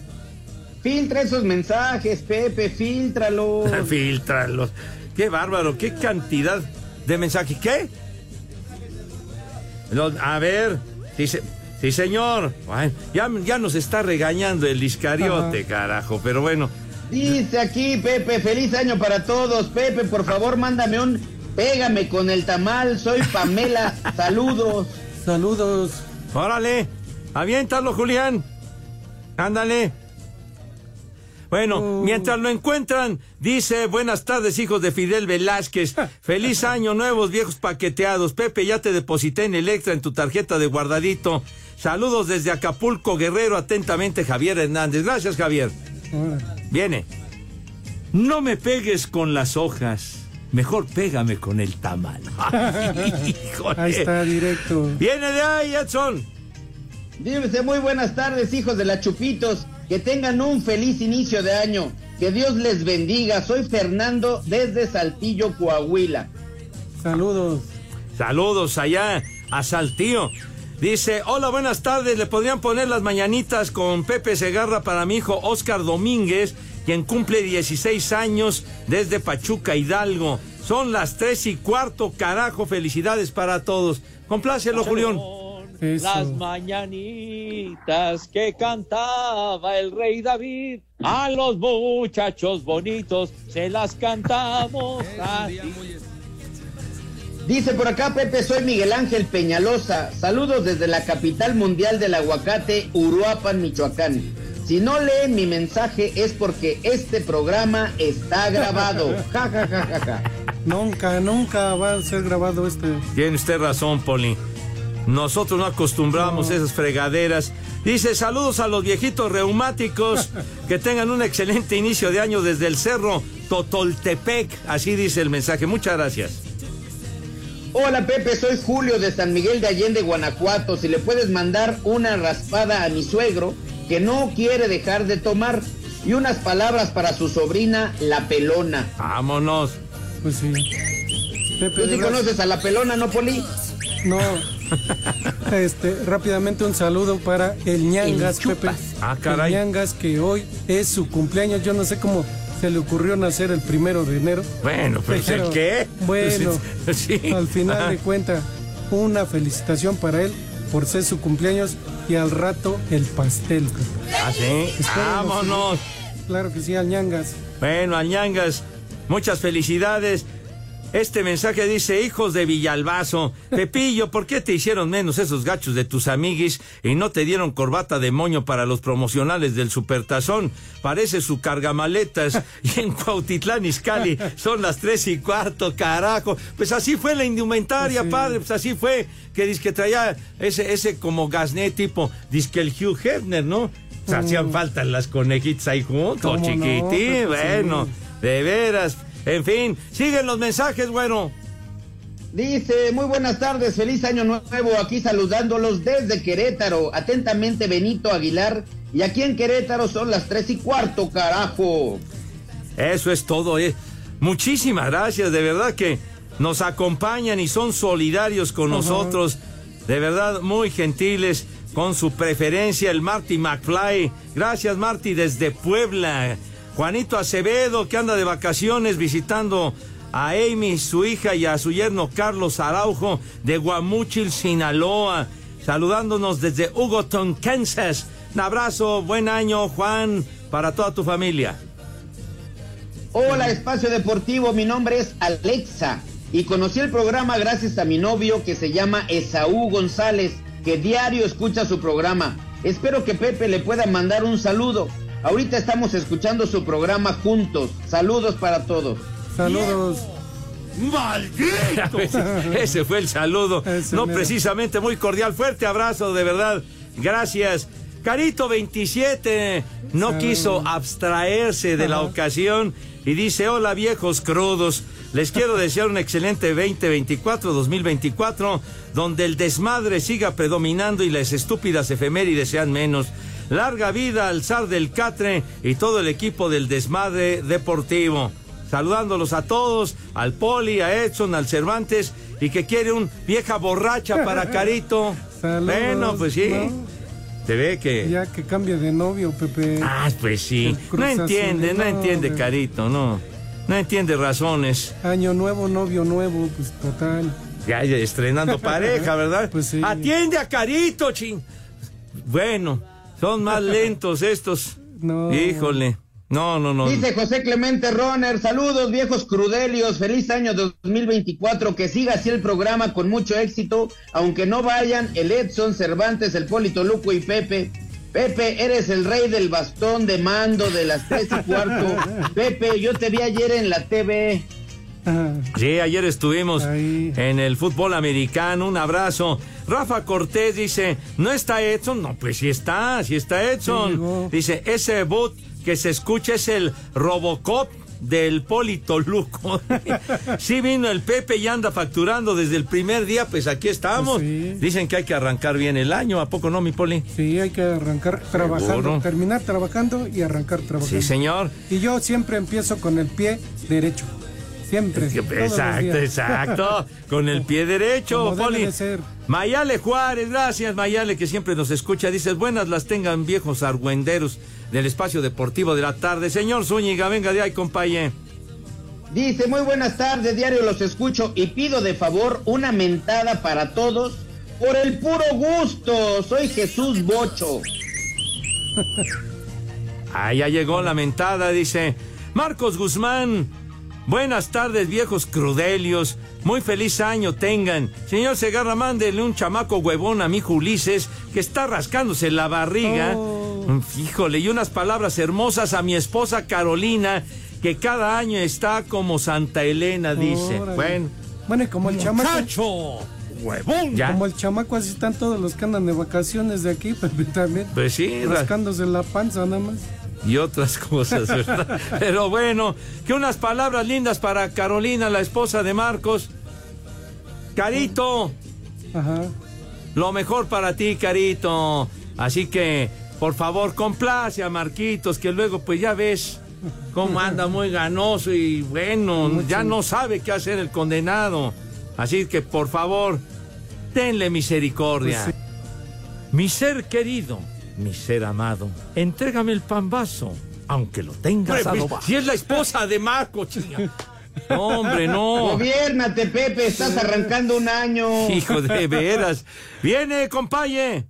Speaker 11: Filtra esos mensajes, Pepe, filtralos. [LAUGHS]
Speaker 8: Filtralos. Qué bárbaro, qué cantidad de mensajes. ¿Qué? A ver, dice. Sí, señor. Bueno, ya, ya nos está regañando el Iscariote, carajo, pero bueno.
Speaker 11: Dice aquí, Pepe, feliz año para todos. Pepe, por favor, mándame un pégame con el tamal. Soy Pamela. [LAUGHS] Saludos.
Speaker 9: Saludos.
Speaker 8: Órale, aviéntalo, Julián. Ándale. Bueno, mientras lo encuentran, dice, buenas tardes, hijos de Fidel Velázquez. Feliz [LAUGHS] año, nuevos viejos paqueteados. Pepe, ya te deposité en el extra en tu tarjeta de guardadito. Saludos desde Acapulco, Guerrero, atentamente, Javier Hernández. Gracias, Javier. Viene. No me pegues con las hojas. Mejor pégame con el tamal. [LAUGHS] [LAUGHS]
Speaker 9: Ahí está, directo.
Speaker 8: Viene de ahí, Edson.
Speaker 11: Dice muy buenas tardes, hijos de la Chupitos. Que tengan un feliz inicio de año. Que Dios les bendiga. Soy Fernando desde Saltillo, Coahuila.
Speaker 9: Saludos.
Speaker 8: Saludos allá a Saltillo. Dice, hola, buenas tardes. ¿Le podrían poner las mañanitas con Pepe Segarra para mi hijo Oscar Domínguez, quien cumple 16 años desde Pachuca, Hidalgo? Son las tres y cuarto, carajo. Felicidades para todos. Complácelo, Julián.
Speaker 16: Las mañanitas que cantaba el rey David, a los muchachos bonitos se las cantamos así.
Speaker 11: Dice por acá Pepe, soy Miguel Ángel Peñalosa. Saludos desde la capital mundial del aguacate, Uruapan, Michoacán. Si no leen mi mensaje es porque este programa está grabado. [LAUGHS] Ja, ja, ja, ja, ja.
Speaker 9: Nunca, nunca va a ser grabado este.
Speaker 8: Tiene usted razón, Poli. Nosotros no acostumbramos esas fregaderas. Dice, saludos a los viejitos reumáticos. Que tengan un excelente inicio de año desde el cerro Totoltepec. Así dice el mensaje. Muchas gracias.
Speaker 11: Hola Pepe, soy Julio de San Miguel de Allende, Guanajuato. Si le puedes mandar una raspada a mi suegro que no quiere dejar de tomar y unas palabras para su sobrina, la pelona.
Speaker 8: Vámonos.
Speaker 9: Pues sí. Pepe,
Speaker 11: ¿Tú sí conoces a la pelona, no, Poli?
Speaker 9: No. Este, rápidamente un saludo para el ñangas,
Speaker 11: El
Speaker 9: Pepe.
Speaker 8: Ah, caray.
Speaker 9: El ñangas que hoy es su cumpleaños. Yo no sé cómo se le ocurrió nacer el primero de enero.
Speaker 8: Bueno, pero
Speaker 9: Pero,
Speaker 8: ¿el qué?
Speaker 9: Bueno, [LAUGHS]
Speaker 8: Sí.
Speaker 9: al final
Speaker 8: Ajá.
Speaker 9: de cuenta, una felicitación para él por ser su cumpleaños y al rato el pastel. Pepe.
Speaker 8: Ah, sí. Vámonos.
Speaker 9: Claro que sí, al ñangas.
Speaker 8: Bueno, Añangas, muchas felicidades. Este mensaje dice, hijos de Villalbazo, Pepillo, ¿por qué te hicieron menos esos gachos de tus amiguis y no te dieron corbata de moño para los promocionales del Supertazón? Parece su cargamaletas y en Cuautitlán, Izcalli, son las tres y cuarto, carajo. Pues así fue la indumentaria, padre, pues así fue, que dice que traía ese, ese como gasné tipo, dice que el Hugh Hefner, ¿no? O sea, hacían falta las conejitas ahí juntos,
Speaker 9: ¿Cómo no,
Speaker 8: chiquitín, bueno,
Speaker 9: Sí.
Speaker 8: de veras. En fin, siguen los mensajes, bueno.
Speaker 11: Dice, muy buenas tardes, feliz año nuevo, aquí saludándolos desde Querétaro. Atentamente Benito Aguilar. Y aquí en Querétaro son las tres y cuarto, carajo.
Speaker 8: Eso es todo, eh. Muchísimas gracias, de verdad que nos acompañan y son solidarios con nosotros. De verdad, muy gentiles con su preferencia, el Marty McFly. Gracias, Marty, desde Puebla. Juanito Acevedo, que anda de vacaciones visitando a Amy, su hija, y a su yerno Carlos Araujo de Guamuchil, Sinaloa, saludándonos desde Hugoton, Kansas. Un abrazo, buen año, Juan, para toda tu familia.
Speaker 11: Hola, Espacio Deportivo, mi nombre es Alexa y conocí el programa gracias a mi novio que se llama Esaú González, que diario escucha su programa. Espero que Pepe le pueda mandar un saludo. Ahorita estamos escuchando su programa juntos. Saludos para todos.
Speaker 9: Saludos.
Speaker 8: ¡Maldito! [LAUGHS] Ese fue el saludo. no
Speaker 9: mero.
Speaker 8: precisamente muy cordial. Fuerte abrazo, de verdad. Gracias. Carito 27 no
Speaker 9: Salud.
Speaker 8: quiso abstraerse de la ocasión y dice, hola viejos crudos, les quiero [LAUGHS] desear un excelente 2024-2024 donde el desmadre siga predominando y las estúpidas efemérides sean menos. Larga vida al zar del Catre y todo el equipo del desmadre deportivo. Saludándolos a todos, al Poli, a Edson, al Cervantes y que quiere un vieja borracha para [LAUGHS] Carito.
Speaker 9: Saludos,
Speaker 8: bueno, pues sí.
Speaker 9: ¿no?
Speaker 8: Te ve que...
Speaker 9: Ya que cambie de novio, Pepe.
Speaker 8: Ah, pues sí. No entiende, no
Speaker 9: no,
Speaker 8: entiende. Carito, no. No entiende razones.
Speaker 9: Año nuevo, novio nuevo, pues total.
Speaker 8: Ya ya estrenando pareja, [LAUGHS] ¿verdad?
Speaker 9: Pues sí.
Speaker 8: Atiende a Carito, ching. Bueno, son más [LAUGHS] lentos estos.
Speaker 9: No.
Speaker 8: Híjole. No, no, no.
Speaker 11: Dice José Clemente Roner, saludos viejos crudelios, feliz año 2024, que siga así el programa con mucho éxito, aunque no vayan el Edson, Cervantes, el Polito Luco y Pepe. Pepe, eres el rey del bastón de mando de las tres y cuarto. [LAUGHS] Pepe, yo te vi ayer en la TV.
Speaker 8: Sí, ayer estuvimos en el fútbol americano. Un abrazo. Rafa Cortés dice, ¿no está Edson? No, pues sí está, sí está Edson. dice, ese bot que se escucha es el Robocop del Polito Luco. [LAUGHS] sí vino el Pepe y anda facturando desde el primer día, pues aquí estamos. Dicen que hay que arrancar bien el año, ¿a poco no, mi Poli?
Speaker 9: Sí, hay que arrancar trabajando,
Speaker 8: Seguro.
Speaker 9: terminar trabajando y arrancar trabajando.
Speaker 8: Sí, señor.
Speaker 9: Y yo siempre empiezo con el pie derecho. Siempre.
Speaker 8: Exacto, exacto. Con el pie derecho,
Speaker 9: Como debe
Speaker 8: Poli.
Speaker 9: de ser.
Speaker 8: Mayale Juárez, gracias Mayale, que siempre nos escucha. Dices, buenas las tengan viejos argüenderos del espacio deportivo de la tarde. Señor Zúñiga, venga de ahí, compañe.
Speaker 11: Dice, muy buenas tardes, diario los escucho y pido de favor una mentada para todos por el puro gusto. Soy Jesús Bocho.
Speaker 8: Ah, ya llegó la mentada, dice. Marcos Guzmán, buenas tardes, viejos crudelios. Muy feliz año tengan. Señor Segarra, mándele un chamaco huevón a mi Ulises, que está rascándose la barriga. Mm, Híjole, y unas palabras hermosas a mi esposa Carolina, que cada año está como Santa Elena, dice.
Speaker 9: Órale.
Speaker 8: Bueno.
Speaker 9: Bueno, y como el chamaco.
Speaker 8: ¡Huevón! Ya.
Speaker 9: Como el chamaco, así están todos los que andan de vacaciones de aquí, [LAUGHS] Pepe, también.
Speaker 8: Pues sí, ra-
Speaker 9: Rascándose la panza nada más.
Speaker 8: Y otras [LAUGHS] cosas, ¿verdad? Pero bueno, que unas palabras lindas para Carolina, la esposa de Marcos. Carito,
Speaker 9: Ajá.
Speaker 8: lo mejor para ti, Carito. Así que, por favor, complace a Marquitos, que luego, pues ya ves cómo anda muy ganoso y bueno, ya no sabe qué hacer el condenado. Así que, por favor, tenle misericordia.
Speaker 9: Pues
Speaker 8: Mi ser querido, mi ser amado, entrégame el pambazo, aunque lo tengas
Speaker 11: Hombre,
Speaker 8: adobado. Si es la esposa de Marco, chinga. No, hombre, no.
Speaker 11: Gobiérnate, Pepe, estás arrancando un año.
Speaker 8: Hijo de veras. Viene, compañe.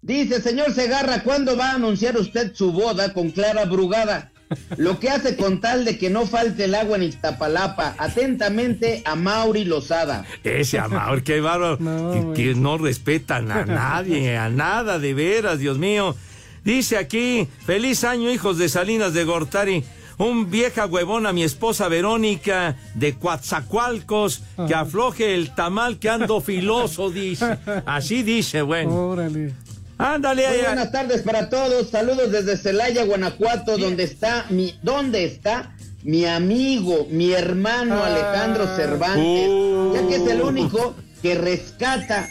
Speaker 11: Dice, señor Segarra, ¿cuándo va a anunciar usted su boda con Clara Brugada? Lo que hace con tal de que no falte el agua en Iztapalapa. Atentamente a Mauri Lozada.
Speaker 8: Ese amor, qué bárbaro. [LAUGHS] que, que no respetan a nadie, a nada, de veras, Dios mío. Dice aquí, feliz año, hijos de Salinas de Gortari. Un vieja huevona, mi esposa Verónica de Coatzacoalcos, que afloje el tamal que ando filoso, dice. [LAUGHS] Así dice, bueno.
Speaker 9: Órale.
Speaker 8: Ándale,
Speaker 11: Muy buenas tardes para todos. Saludos desde Celaya, Guanajuato, donde está mi, ¿dónde está? Mi amigo, mi hermano
Speaker 9: Ah.
Speaker 11: Alejandro Cervantes,
Speaker 8: Uh.
Speaker 11: ya que es el único que rescata.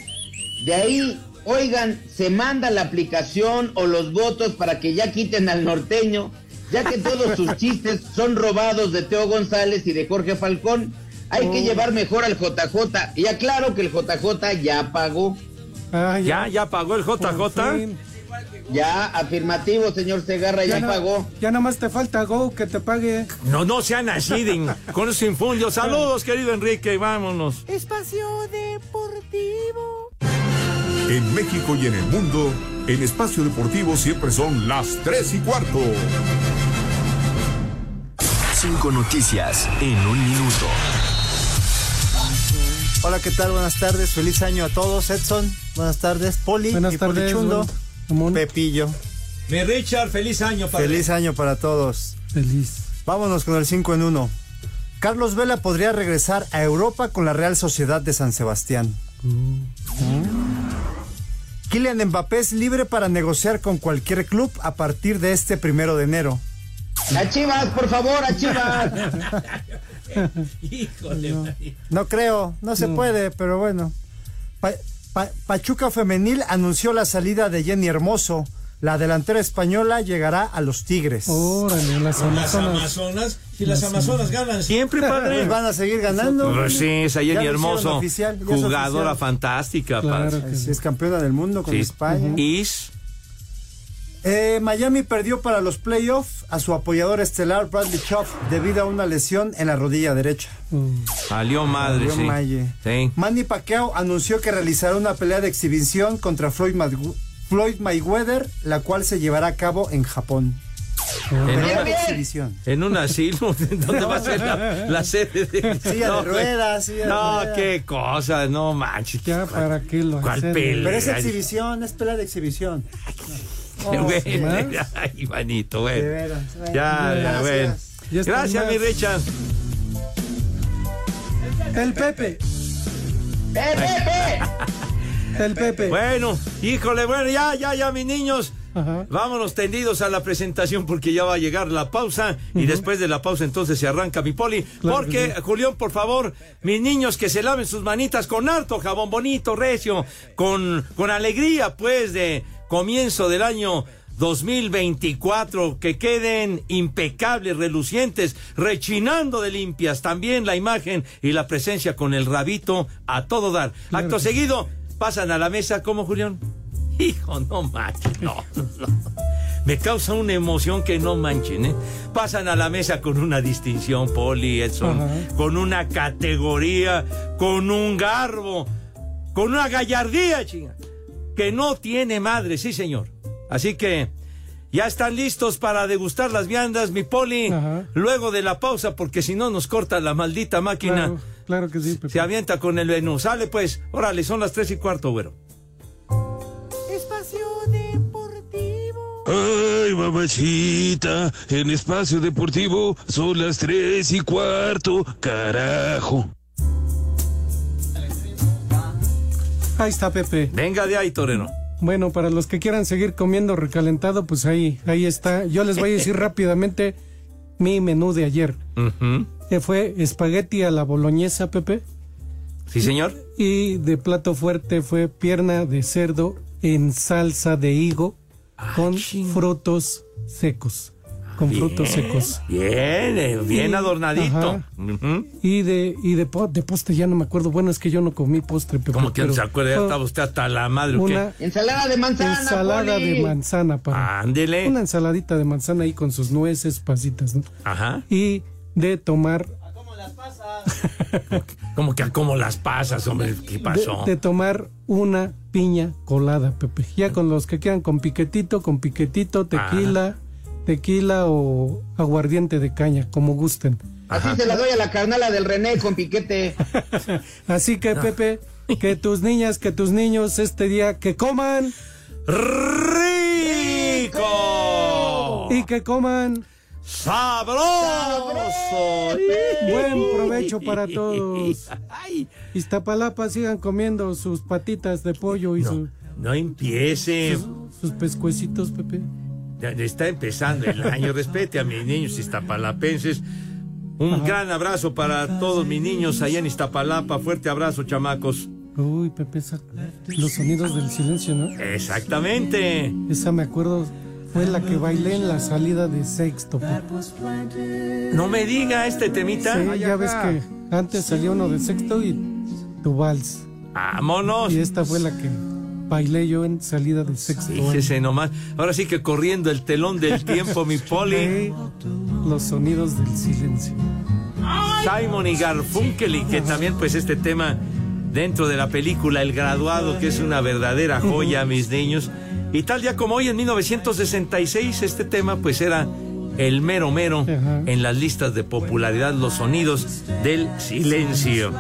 Speaker 11: De ahí, oigan, se manda la aplicación o los votos para que ya quiten al norteño, ya que todos sus [LAUGHS] chistes son robados de Teo González y de Jorge Falcón. Hay que
Speaker 9: Oh.
Speaker 11: llevar mejor al JJ. Y aclaro que el JJ ya pagó.
Speaker 9: Ah,
Speaker 8: ¿Ya, ya pagó el JJ?
Speaker 11: Ya, afirmativo, señor Segarra, ya,
Speaker 9: no-
Speaker 11: pagó.
Speaker 9: Ya nada más te falta Go que te pague.
Speaker 8: No, no sean así con ese infundio. [LAUGHS] Saludos, querido Enrique, vámonos.
Speaker 6: Espacio Deportivo.
Speaker 17: En México y en el mundo, en Espacio Deportivo siempre son las 3 y cuarto.
Speaker 18: Cinco noticias en un minuto.
Speaker 19: Hola, ¿qué tal? Buenas tardes. Feliz año a todos. Edson, buenas tardes. Poli,
Speaker 9: Buenas
Speaker 19: y
Speaker 9: tardes,
Speaker 19: Polichundo, Pepillo.
Speaker 8: Mi Richard, feliz año para
Speaker 19: Feliz año para todos.
Speaker 9: Feliz.
Speaker 19: Vámonos con el 5 en 1. Carlos Vela podría regresar a Europa con la Real Sociedad de San Sebastián. Kylian Mbappé es libre para negociar con cualquier club a partir de este primero de enero.
Speaker 11: A Chivas, por favor, a Chivas. [LAUGHS] [LAUGHS]
Speaker 8: Híjole.
Speaker 19: No creo, no se puede, pero bueno. Pa- Pa- Pachuca Femenil anunció la salida de Jenny Hermoso. La delantera española llegará a los Tigres.
Speaker 9: Órale, las
Speaker 8: Con las
Speaker 9: Amazonas.
Speaker 8: Amazonas, si las Amazonas ganan siempre, padre.
Speaker 19: Pues van a seguir ganando.
Speaker 8: Pues sí, esa
Speaker 19: Ya
Speaker 8: Jenny Hermoso,
Speaker 19: oficial, es
Speaker 8: jugadora
Speaker 19: oficial.
Speaker 8: fantástica,
Speaker 19: Claro
Speaker 8: padre.
Speaker 19: que sí. Es campeona del mundo con
Speaker 8: Sí.
Speaker 19: España.
Speaker 8: Is.
Speaker 19: Eh, Miami perdió para los playoffs a su apoyador estelar Bradley Chubb debido a una lesión en la rodilla derecha.
Speaker 8: Salió madre,
Speaker 19: Salió
Speaker 8: sí.
Speaker 19: malle.
Speaker 8: Sí.
Speaker 19: Manny Pacquiao anunció que realizará una pelea de exhibición contra Floyd, Floyd Mayweather, la cual se llevará a cabo en Japón.
Speaker 8: En
Speaker 19: Pelea
Speaker 8: una-
Speaker 19: de exhibición.
Speaker 8: En un asilo, [LAUGHS] ¿dónde va a ser la, la sede de [LAUGHS]
Speaker 19: Silla de ruedas, silla de
Speaker 8: No,
Speaker 19: ruedas.
Speaker 8: qué cosa, no manches.
Speaker 9: Ya, ¿para qué lo
Speaker 8: ¿Cuál pelea?
Speaker 19: Pero es exhibición, es pelea de exhibición. [LAUGHS] Oh, sí, ¿más?
Speaker 8: Ay, [LAUGHS] Ivanito, güey.
Speaker 19: De veras.
Speaker 8: Ya, ya,
Speaker 19: Gracias.
Speaker 8: bueno. Gracias, mi Richard.
Speaker 9: El Pepe. [LAUGHS] El Pepe.
Speaker 8: Bueno, híjole, bueno, ya, ya, ya, mis niños. Vámonos tendidos a la presentación porque ya va a llegar la pausa y después de la pausa entonces se arranca mi poli.
Speaker 9: Claro
Speaker 8: porque,
Speaker 9: que
Speaker 8: Julián, por favor, mis niños que se laven sus manitas con harto jabón bonito, recio, con, con alegría, pues, de comienzo del año 2024, que queden impecables, relucientes, rechinando de limpias. También la imagen y la presencia con el rabito a todo dar.
Speaker 9: Claro
Speaker 8: Acto seguido, pasan a la mesa, ¿cómo, Julián? [LAUGHS] Hijo, no manches, no, no. Me causa una emoción que no manchen, ¿eh? Pasan a la mesa con una distinción, Poli, Edson, con una categoría, con un garbo, con una gallardía, chinga, que no tiene madre, sí, señor. Así que ya están listos para degustar las viandas, mi Poli,
Speaker 9: Ajá.
Speaker 8: luego de la pausa, porque si no nos corta la maldita máquina.
Speaker 9: Claro, claro que sí, Pepe.
Speaker 8: Se avienta con el menú. Sale pues, órale, son las tres y cuarto, güero.
Speaker 6: Espacio Deportivo.
Speaker 20: Ay, mamachita, en espacio deportivo son las tres y cuarto, carajo.
Speaker 9: Ahí está Pepe.
Speaker 8: Venga de ahí, Toreno.
Speaker 9: Bueno, para los que quieran seguir comiendo recalentado, pues ahí, ahí está. Yo les voy a decir [LAUGHS] rápidamente mi menú de ayer. Que fue espagueti a la boloñesa, Pepe.
Speaker 8: Sí, señor.
Speaker 9: Y de plato fuerte fue pierna de cerdo en salsa de higo con frutos secos. Con frutos secos.
Speaker 8: Bien, eh, bien
Speaker 9: Y-
Speaker 8: adornadito.
Speaker 9: Y de, y de, de postre ya no me acuerdo. Bueno, es que yo no comí postre, Pepe.
Speaker 8: Como que no
Speaker 9: pero
Speaker 8: se acuerda, ya estaba usted hasta la madre. ¿o qué?
Speaker 9: Una
Speaker 11: Ensalada de manzana.
Speaker 9: ensalada
Speaker 11: Poli.
Speaker 9: de manzana para.
Speaker 8: Ándele.
Speaker 9: Una ensaladita de manzana ahí con sus nueces, pasitas, ¿no?
Speaker 8: Ajá.
Speaker 9: Y de tomar. [LAUGHS]
Speaker 8: Como que a cómo las pasas, hombre. ¿Qué pasó?
Speaker 9: de tomar una piña colada, Pepe. Ya con los que quieran con piquetito, con piquetito, tequila, tequila o aguardiente de caña, como gusten.
Speaker 11: Así se la doy a la carnala del René con piquete. [LAUGHS]
Speaker 9: Así que, Pepe, que tus niñas, que tus niños este día que coman
Speaker 8: ¡Rico!
Speaker 9: y que coman
Speaker 8: ¡Sabroso!
Speaker 9: buen provecho para todos. Iztapalapa sigan comiendo sus patitas de pollo y su-
Speaker 8: No empiece.
Speaker 9: sus pescuecitos, Pepe.
Speaker 8: Está empezando el año. [LAUGHS] Respete a mis niños iztapalapenses. Un gran abrazo para todos mis niños allá en Iztapalapa. Fuerte abrazo, chamacos.
Speaker 9: Uy, Pepe, esa- los sonidos del silencio, ¿no?
Speaker 8: Exactamente.
Speaker 9: Esa me acuerdo, fue la que bailé en la salida de sexto. Pepe.
Speaker 8: No me diga este temita.
Speaker 9: Sí, ya ves que antes salía uno de sexto y tu vals.
Speaker 8: Vámonos.
Speaker 9: Y esta fue la que bailé yo en salida del sexto año.
Speaker 8: Fíjese nomás. Ahora sí que corriendo el telón del [LAUGHS] tiempo, mi poli.
Speaker 9: Los sonidos del silencio.
Speaker 8: Simon y Garfunkel, y que también, pues, este tema dentro de la película El Graduado, que es una verdadera joya, mis niños. Y tal día como hoy, en 1966, este tema, pues, era el mero mero en las listas de popularidad, los sonidos del silencio.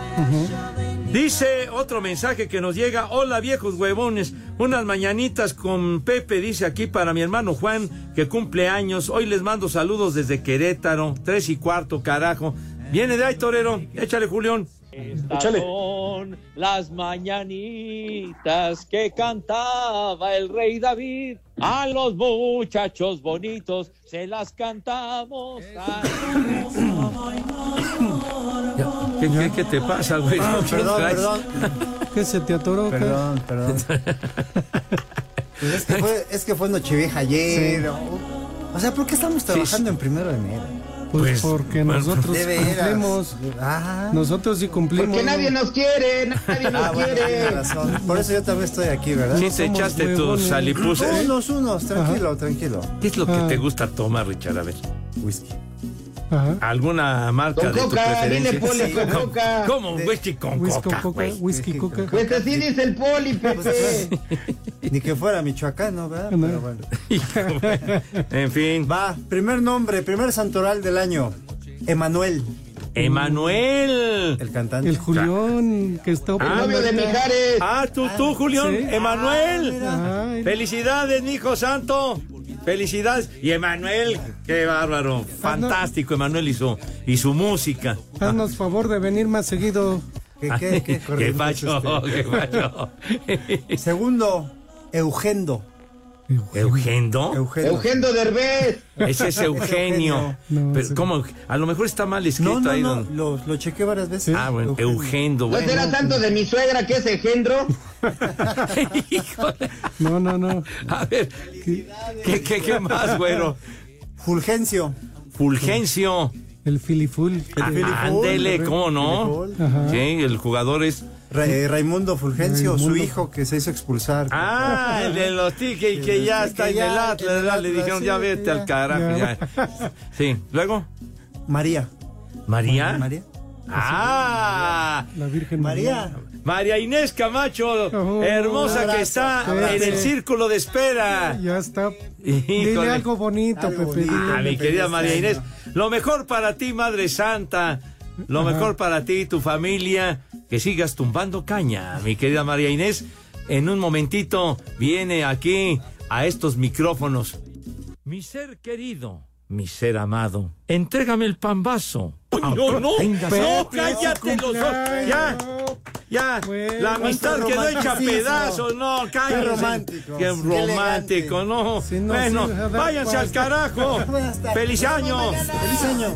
Speaker 8: Dice otro mensaje que nos llega, hola viejos huevones, unas mañanitas con Pepe, dice aquí para mi hermano Juan, que cumple años, hoy les mando saludos desde Querétaro, tres y cuarto, carajo. Viene de ahí, torero, échale Julián.
Speaker 16: Estas son las mañanitas que cantaba el rey David. A los muchachos bonitos se las cantamos.
Speaker 8: ¿Qué, qué, qué te pasa, güey?
Speaker 19: Ah,
Speaker 8: ¿Qué
Speaker 19: perdón,
Speaker 8: traes?
Speaker 19: perdón. [LAUGHS]
Speaker 9: ¿Qué se te atoró? qué?
Speaker 19: Perdón, perdón. Pues es, que fue, es que fue Nochevieja ayer.
Speaker 9: Sí.
Speaker 19: O, o sea, ¿por qué estamos trabajando en primero de enero?
Speaker 9: Pues,
Speaker 8: Pues,
Speaker 9: porque
Speaker 8: bueno,
Speaker 9: nosotros
Speaker 19: de veras.
Speaker 9: cumplimos.
Speaker 19: Ah.
Speaker 9: Nosotros sí cumplimos.
Speaker 11: Porque nadie nos quiere, nadie nos
Speaker 19: Ah, bueno,
Speaker 11: quiere.
Speaker 19: razón. Por eso yo también estoy aquí, ¿verdad?
Speaker 8: Sí,
Speaker 9: No
Speaker 8: te echaste tus salipuses.
Speaker 19: Unos, unos, tranquilo, tranquilo.
Speaker 8: ¿Qué es lo que
Speaker 9: Ah.
Speaker 8: te gusta tomar, Richard? A ver.
Speaker 19: Whisky.
Speaker 9: Ajá.
Speaker 8: ¿Alguna marca
Speaker 11: Con
Speaker 8: de tu
Speaker 11: coca,
Speaker 8: preferencia?
Speaker 11: dile, Poli, con coca.
Speaker 8: ¿Cómo? Whisky con
Speaker 9: Whisky
Speaker 8: coca,
Speaker 9: whisky coca.
Speaker 11: Pues así dice el poli, Pepe.
Speaker 19: Ni que fuera michoacano, ¿verdad?
Speaker 9: No.
Speaker 19: Pero bueno. [LAUGHS]
Speaker 8: En fin.
Speaker 19: Va, primer nombre, primer santoral del año. Emanuel,
Speaker 8: Emanuel.
Speaker 19: el cantante.
Speaker 9: El Julián que está
Speaker 11: El
Speaker 9: operando
Speaker 11: novio de. Mijares.
Speaker 8: Ah, tú, tú, Julián.
Speaker 9: sí.
Speaker 8: Emanuel.
Speaker 9: Ay,
Speaker 8: Felicidades, hijo santo. Felicidades. Y Emanuel, qué bárbaro. Fantástico, Emanuel y su, y su música.
Speaker 9: haznos favor de venir más seguido. [LAUGHS]
Speaker 19: ¿Qué, qué, qué,
Speaker 8: ¿Qué
Speaker 19: usted?
Speaker 8: ¿Qué pacho?
Speaker 19: Segundo, Eugendo.
Speaker 8: ¿Eugendo?
Speaker 19: Eugendo.
Speaker 11: Eugendo Derbez.
Speaker 8: Ese es Eugenio.
Speaker 9: No,
Speaker 8: Pero, ¿cómo? A lo mejor está mal escrito
Speaker 19: No, no,
Speaker 8: ahí.
Speaker 19: no, lo, lo chequé varias veces.
Speaker 8: Ah, bueno,
Speaker 19: Eugenio.
Speaker 8: Eugendo.
Speaker 11: ¿No
Speaker 8: Bueno.
Speaker 11: será tanto de mi suegra que es engendro? [LAUGHS]
Speaker 8: Híjole.
Speaker 9: No, no, no.
Speaker 8: A ver, ¿qué, qué, qué más, güero?
Speaker 19: Fulgencio.
Speaker 8: Fulgencio.
Speaker 9: El filiful.
Speaker 8: Ah,
Speaker 19: Filiful,
Speaker 8: Ándele,
Speaker 19: el
Speaker 8: ¿cómo no? Sí, el jugador es.
Speaker 19: Ra- eh, Raimundo Fulgencio, su hijo que se hizo expulsar.
Speaker 8: Ah, el de los tickets y que
Speaker 19: El
Speaker 8: ya está en
Speaker 19: que
Speaker 8: el
Speaker 19: ya,
Speaker 8: Atlas,
Speaker 19: el.
Speaker 8: Le dijeron,
Speaker 19: sí,
Speaker 8: ya vete
Speaker 19: ya.
Speaker 8: al carajo.
Speaker 9: Ya.
Speaker 8: ya. Sí, luego,
Speaker 19: María.
Speaker 8: María.
Speaker 19: María.
Speaker 8: Ah,
Speaker 9: La Virgen
Speaker 19: María.
Speaker 8: María Inés Camacho,
Speaker 9: Oh,
Speaker 8: hermosa que está
Speaker 9: abrazo.
Speaker 8: en el círculo de espera.
Speaker 9: Ya está.
Speaker 8: Híjole.
Speaker 9: Dile algo bonito,
Speaker 19: Algo
Speaker 9: Pepe.
Speaker 19: bonito.
Speaker 8: Ah, mi querida
Speaker 19: Pepe,
Speaker 8: María Inés, lo mejor para ti, Madre Santa. Lo
Speaker 9: Ajá.
Speaker 8: mejor para ti y tu familia. Que sigas tumbando caña, mi querida María Inés. En un momentito viene aquí a estos micrófonos. Mi ser querido, mi ser amado, entrégame el pambazo. no, no, no,
Speaker 9: su
Speaker 8: cállate los dos. Ya, ya.
Speaker 9: Bueno,
Speaker 8: la amistad quedó hecha pedazos. No, cállate.
Speaker 19: romántico,
Speaker 8: Qué
Speaker 19: qué
Speaker 8: romántico, no.
Speaker 9: Sí, no,
Speaker 8: bueno,
Speaker 9: sí, a ver,
Speaker 8: váyanse al carajo. [LAUGHS] ¡Feliz año!
Speaker 19: Feliz año.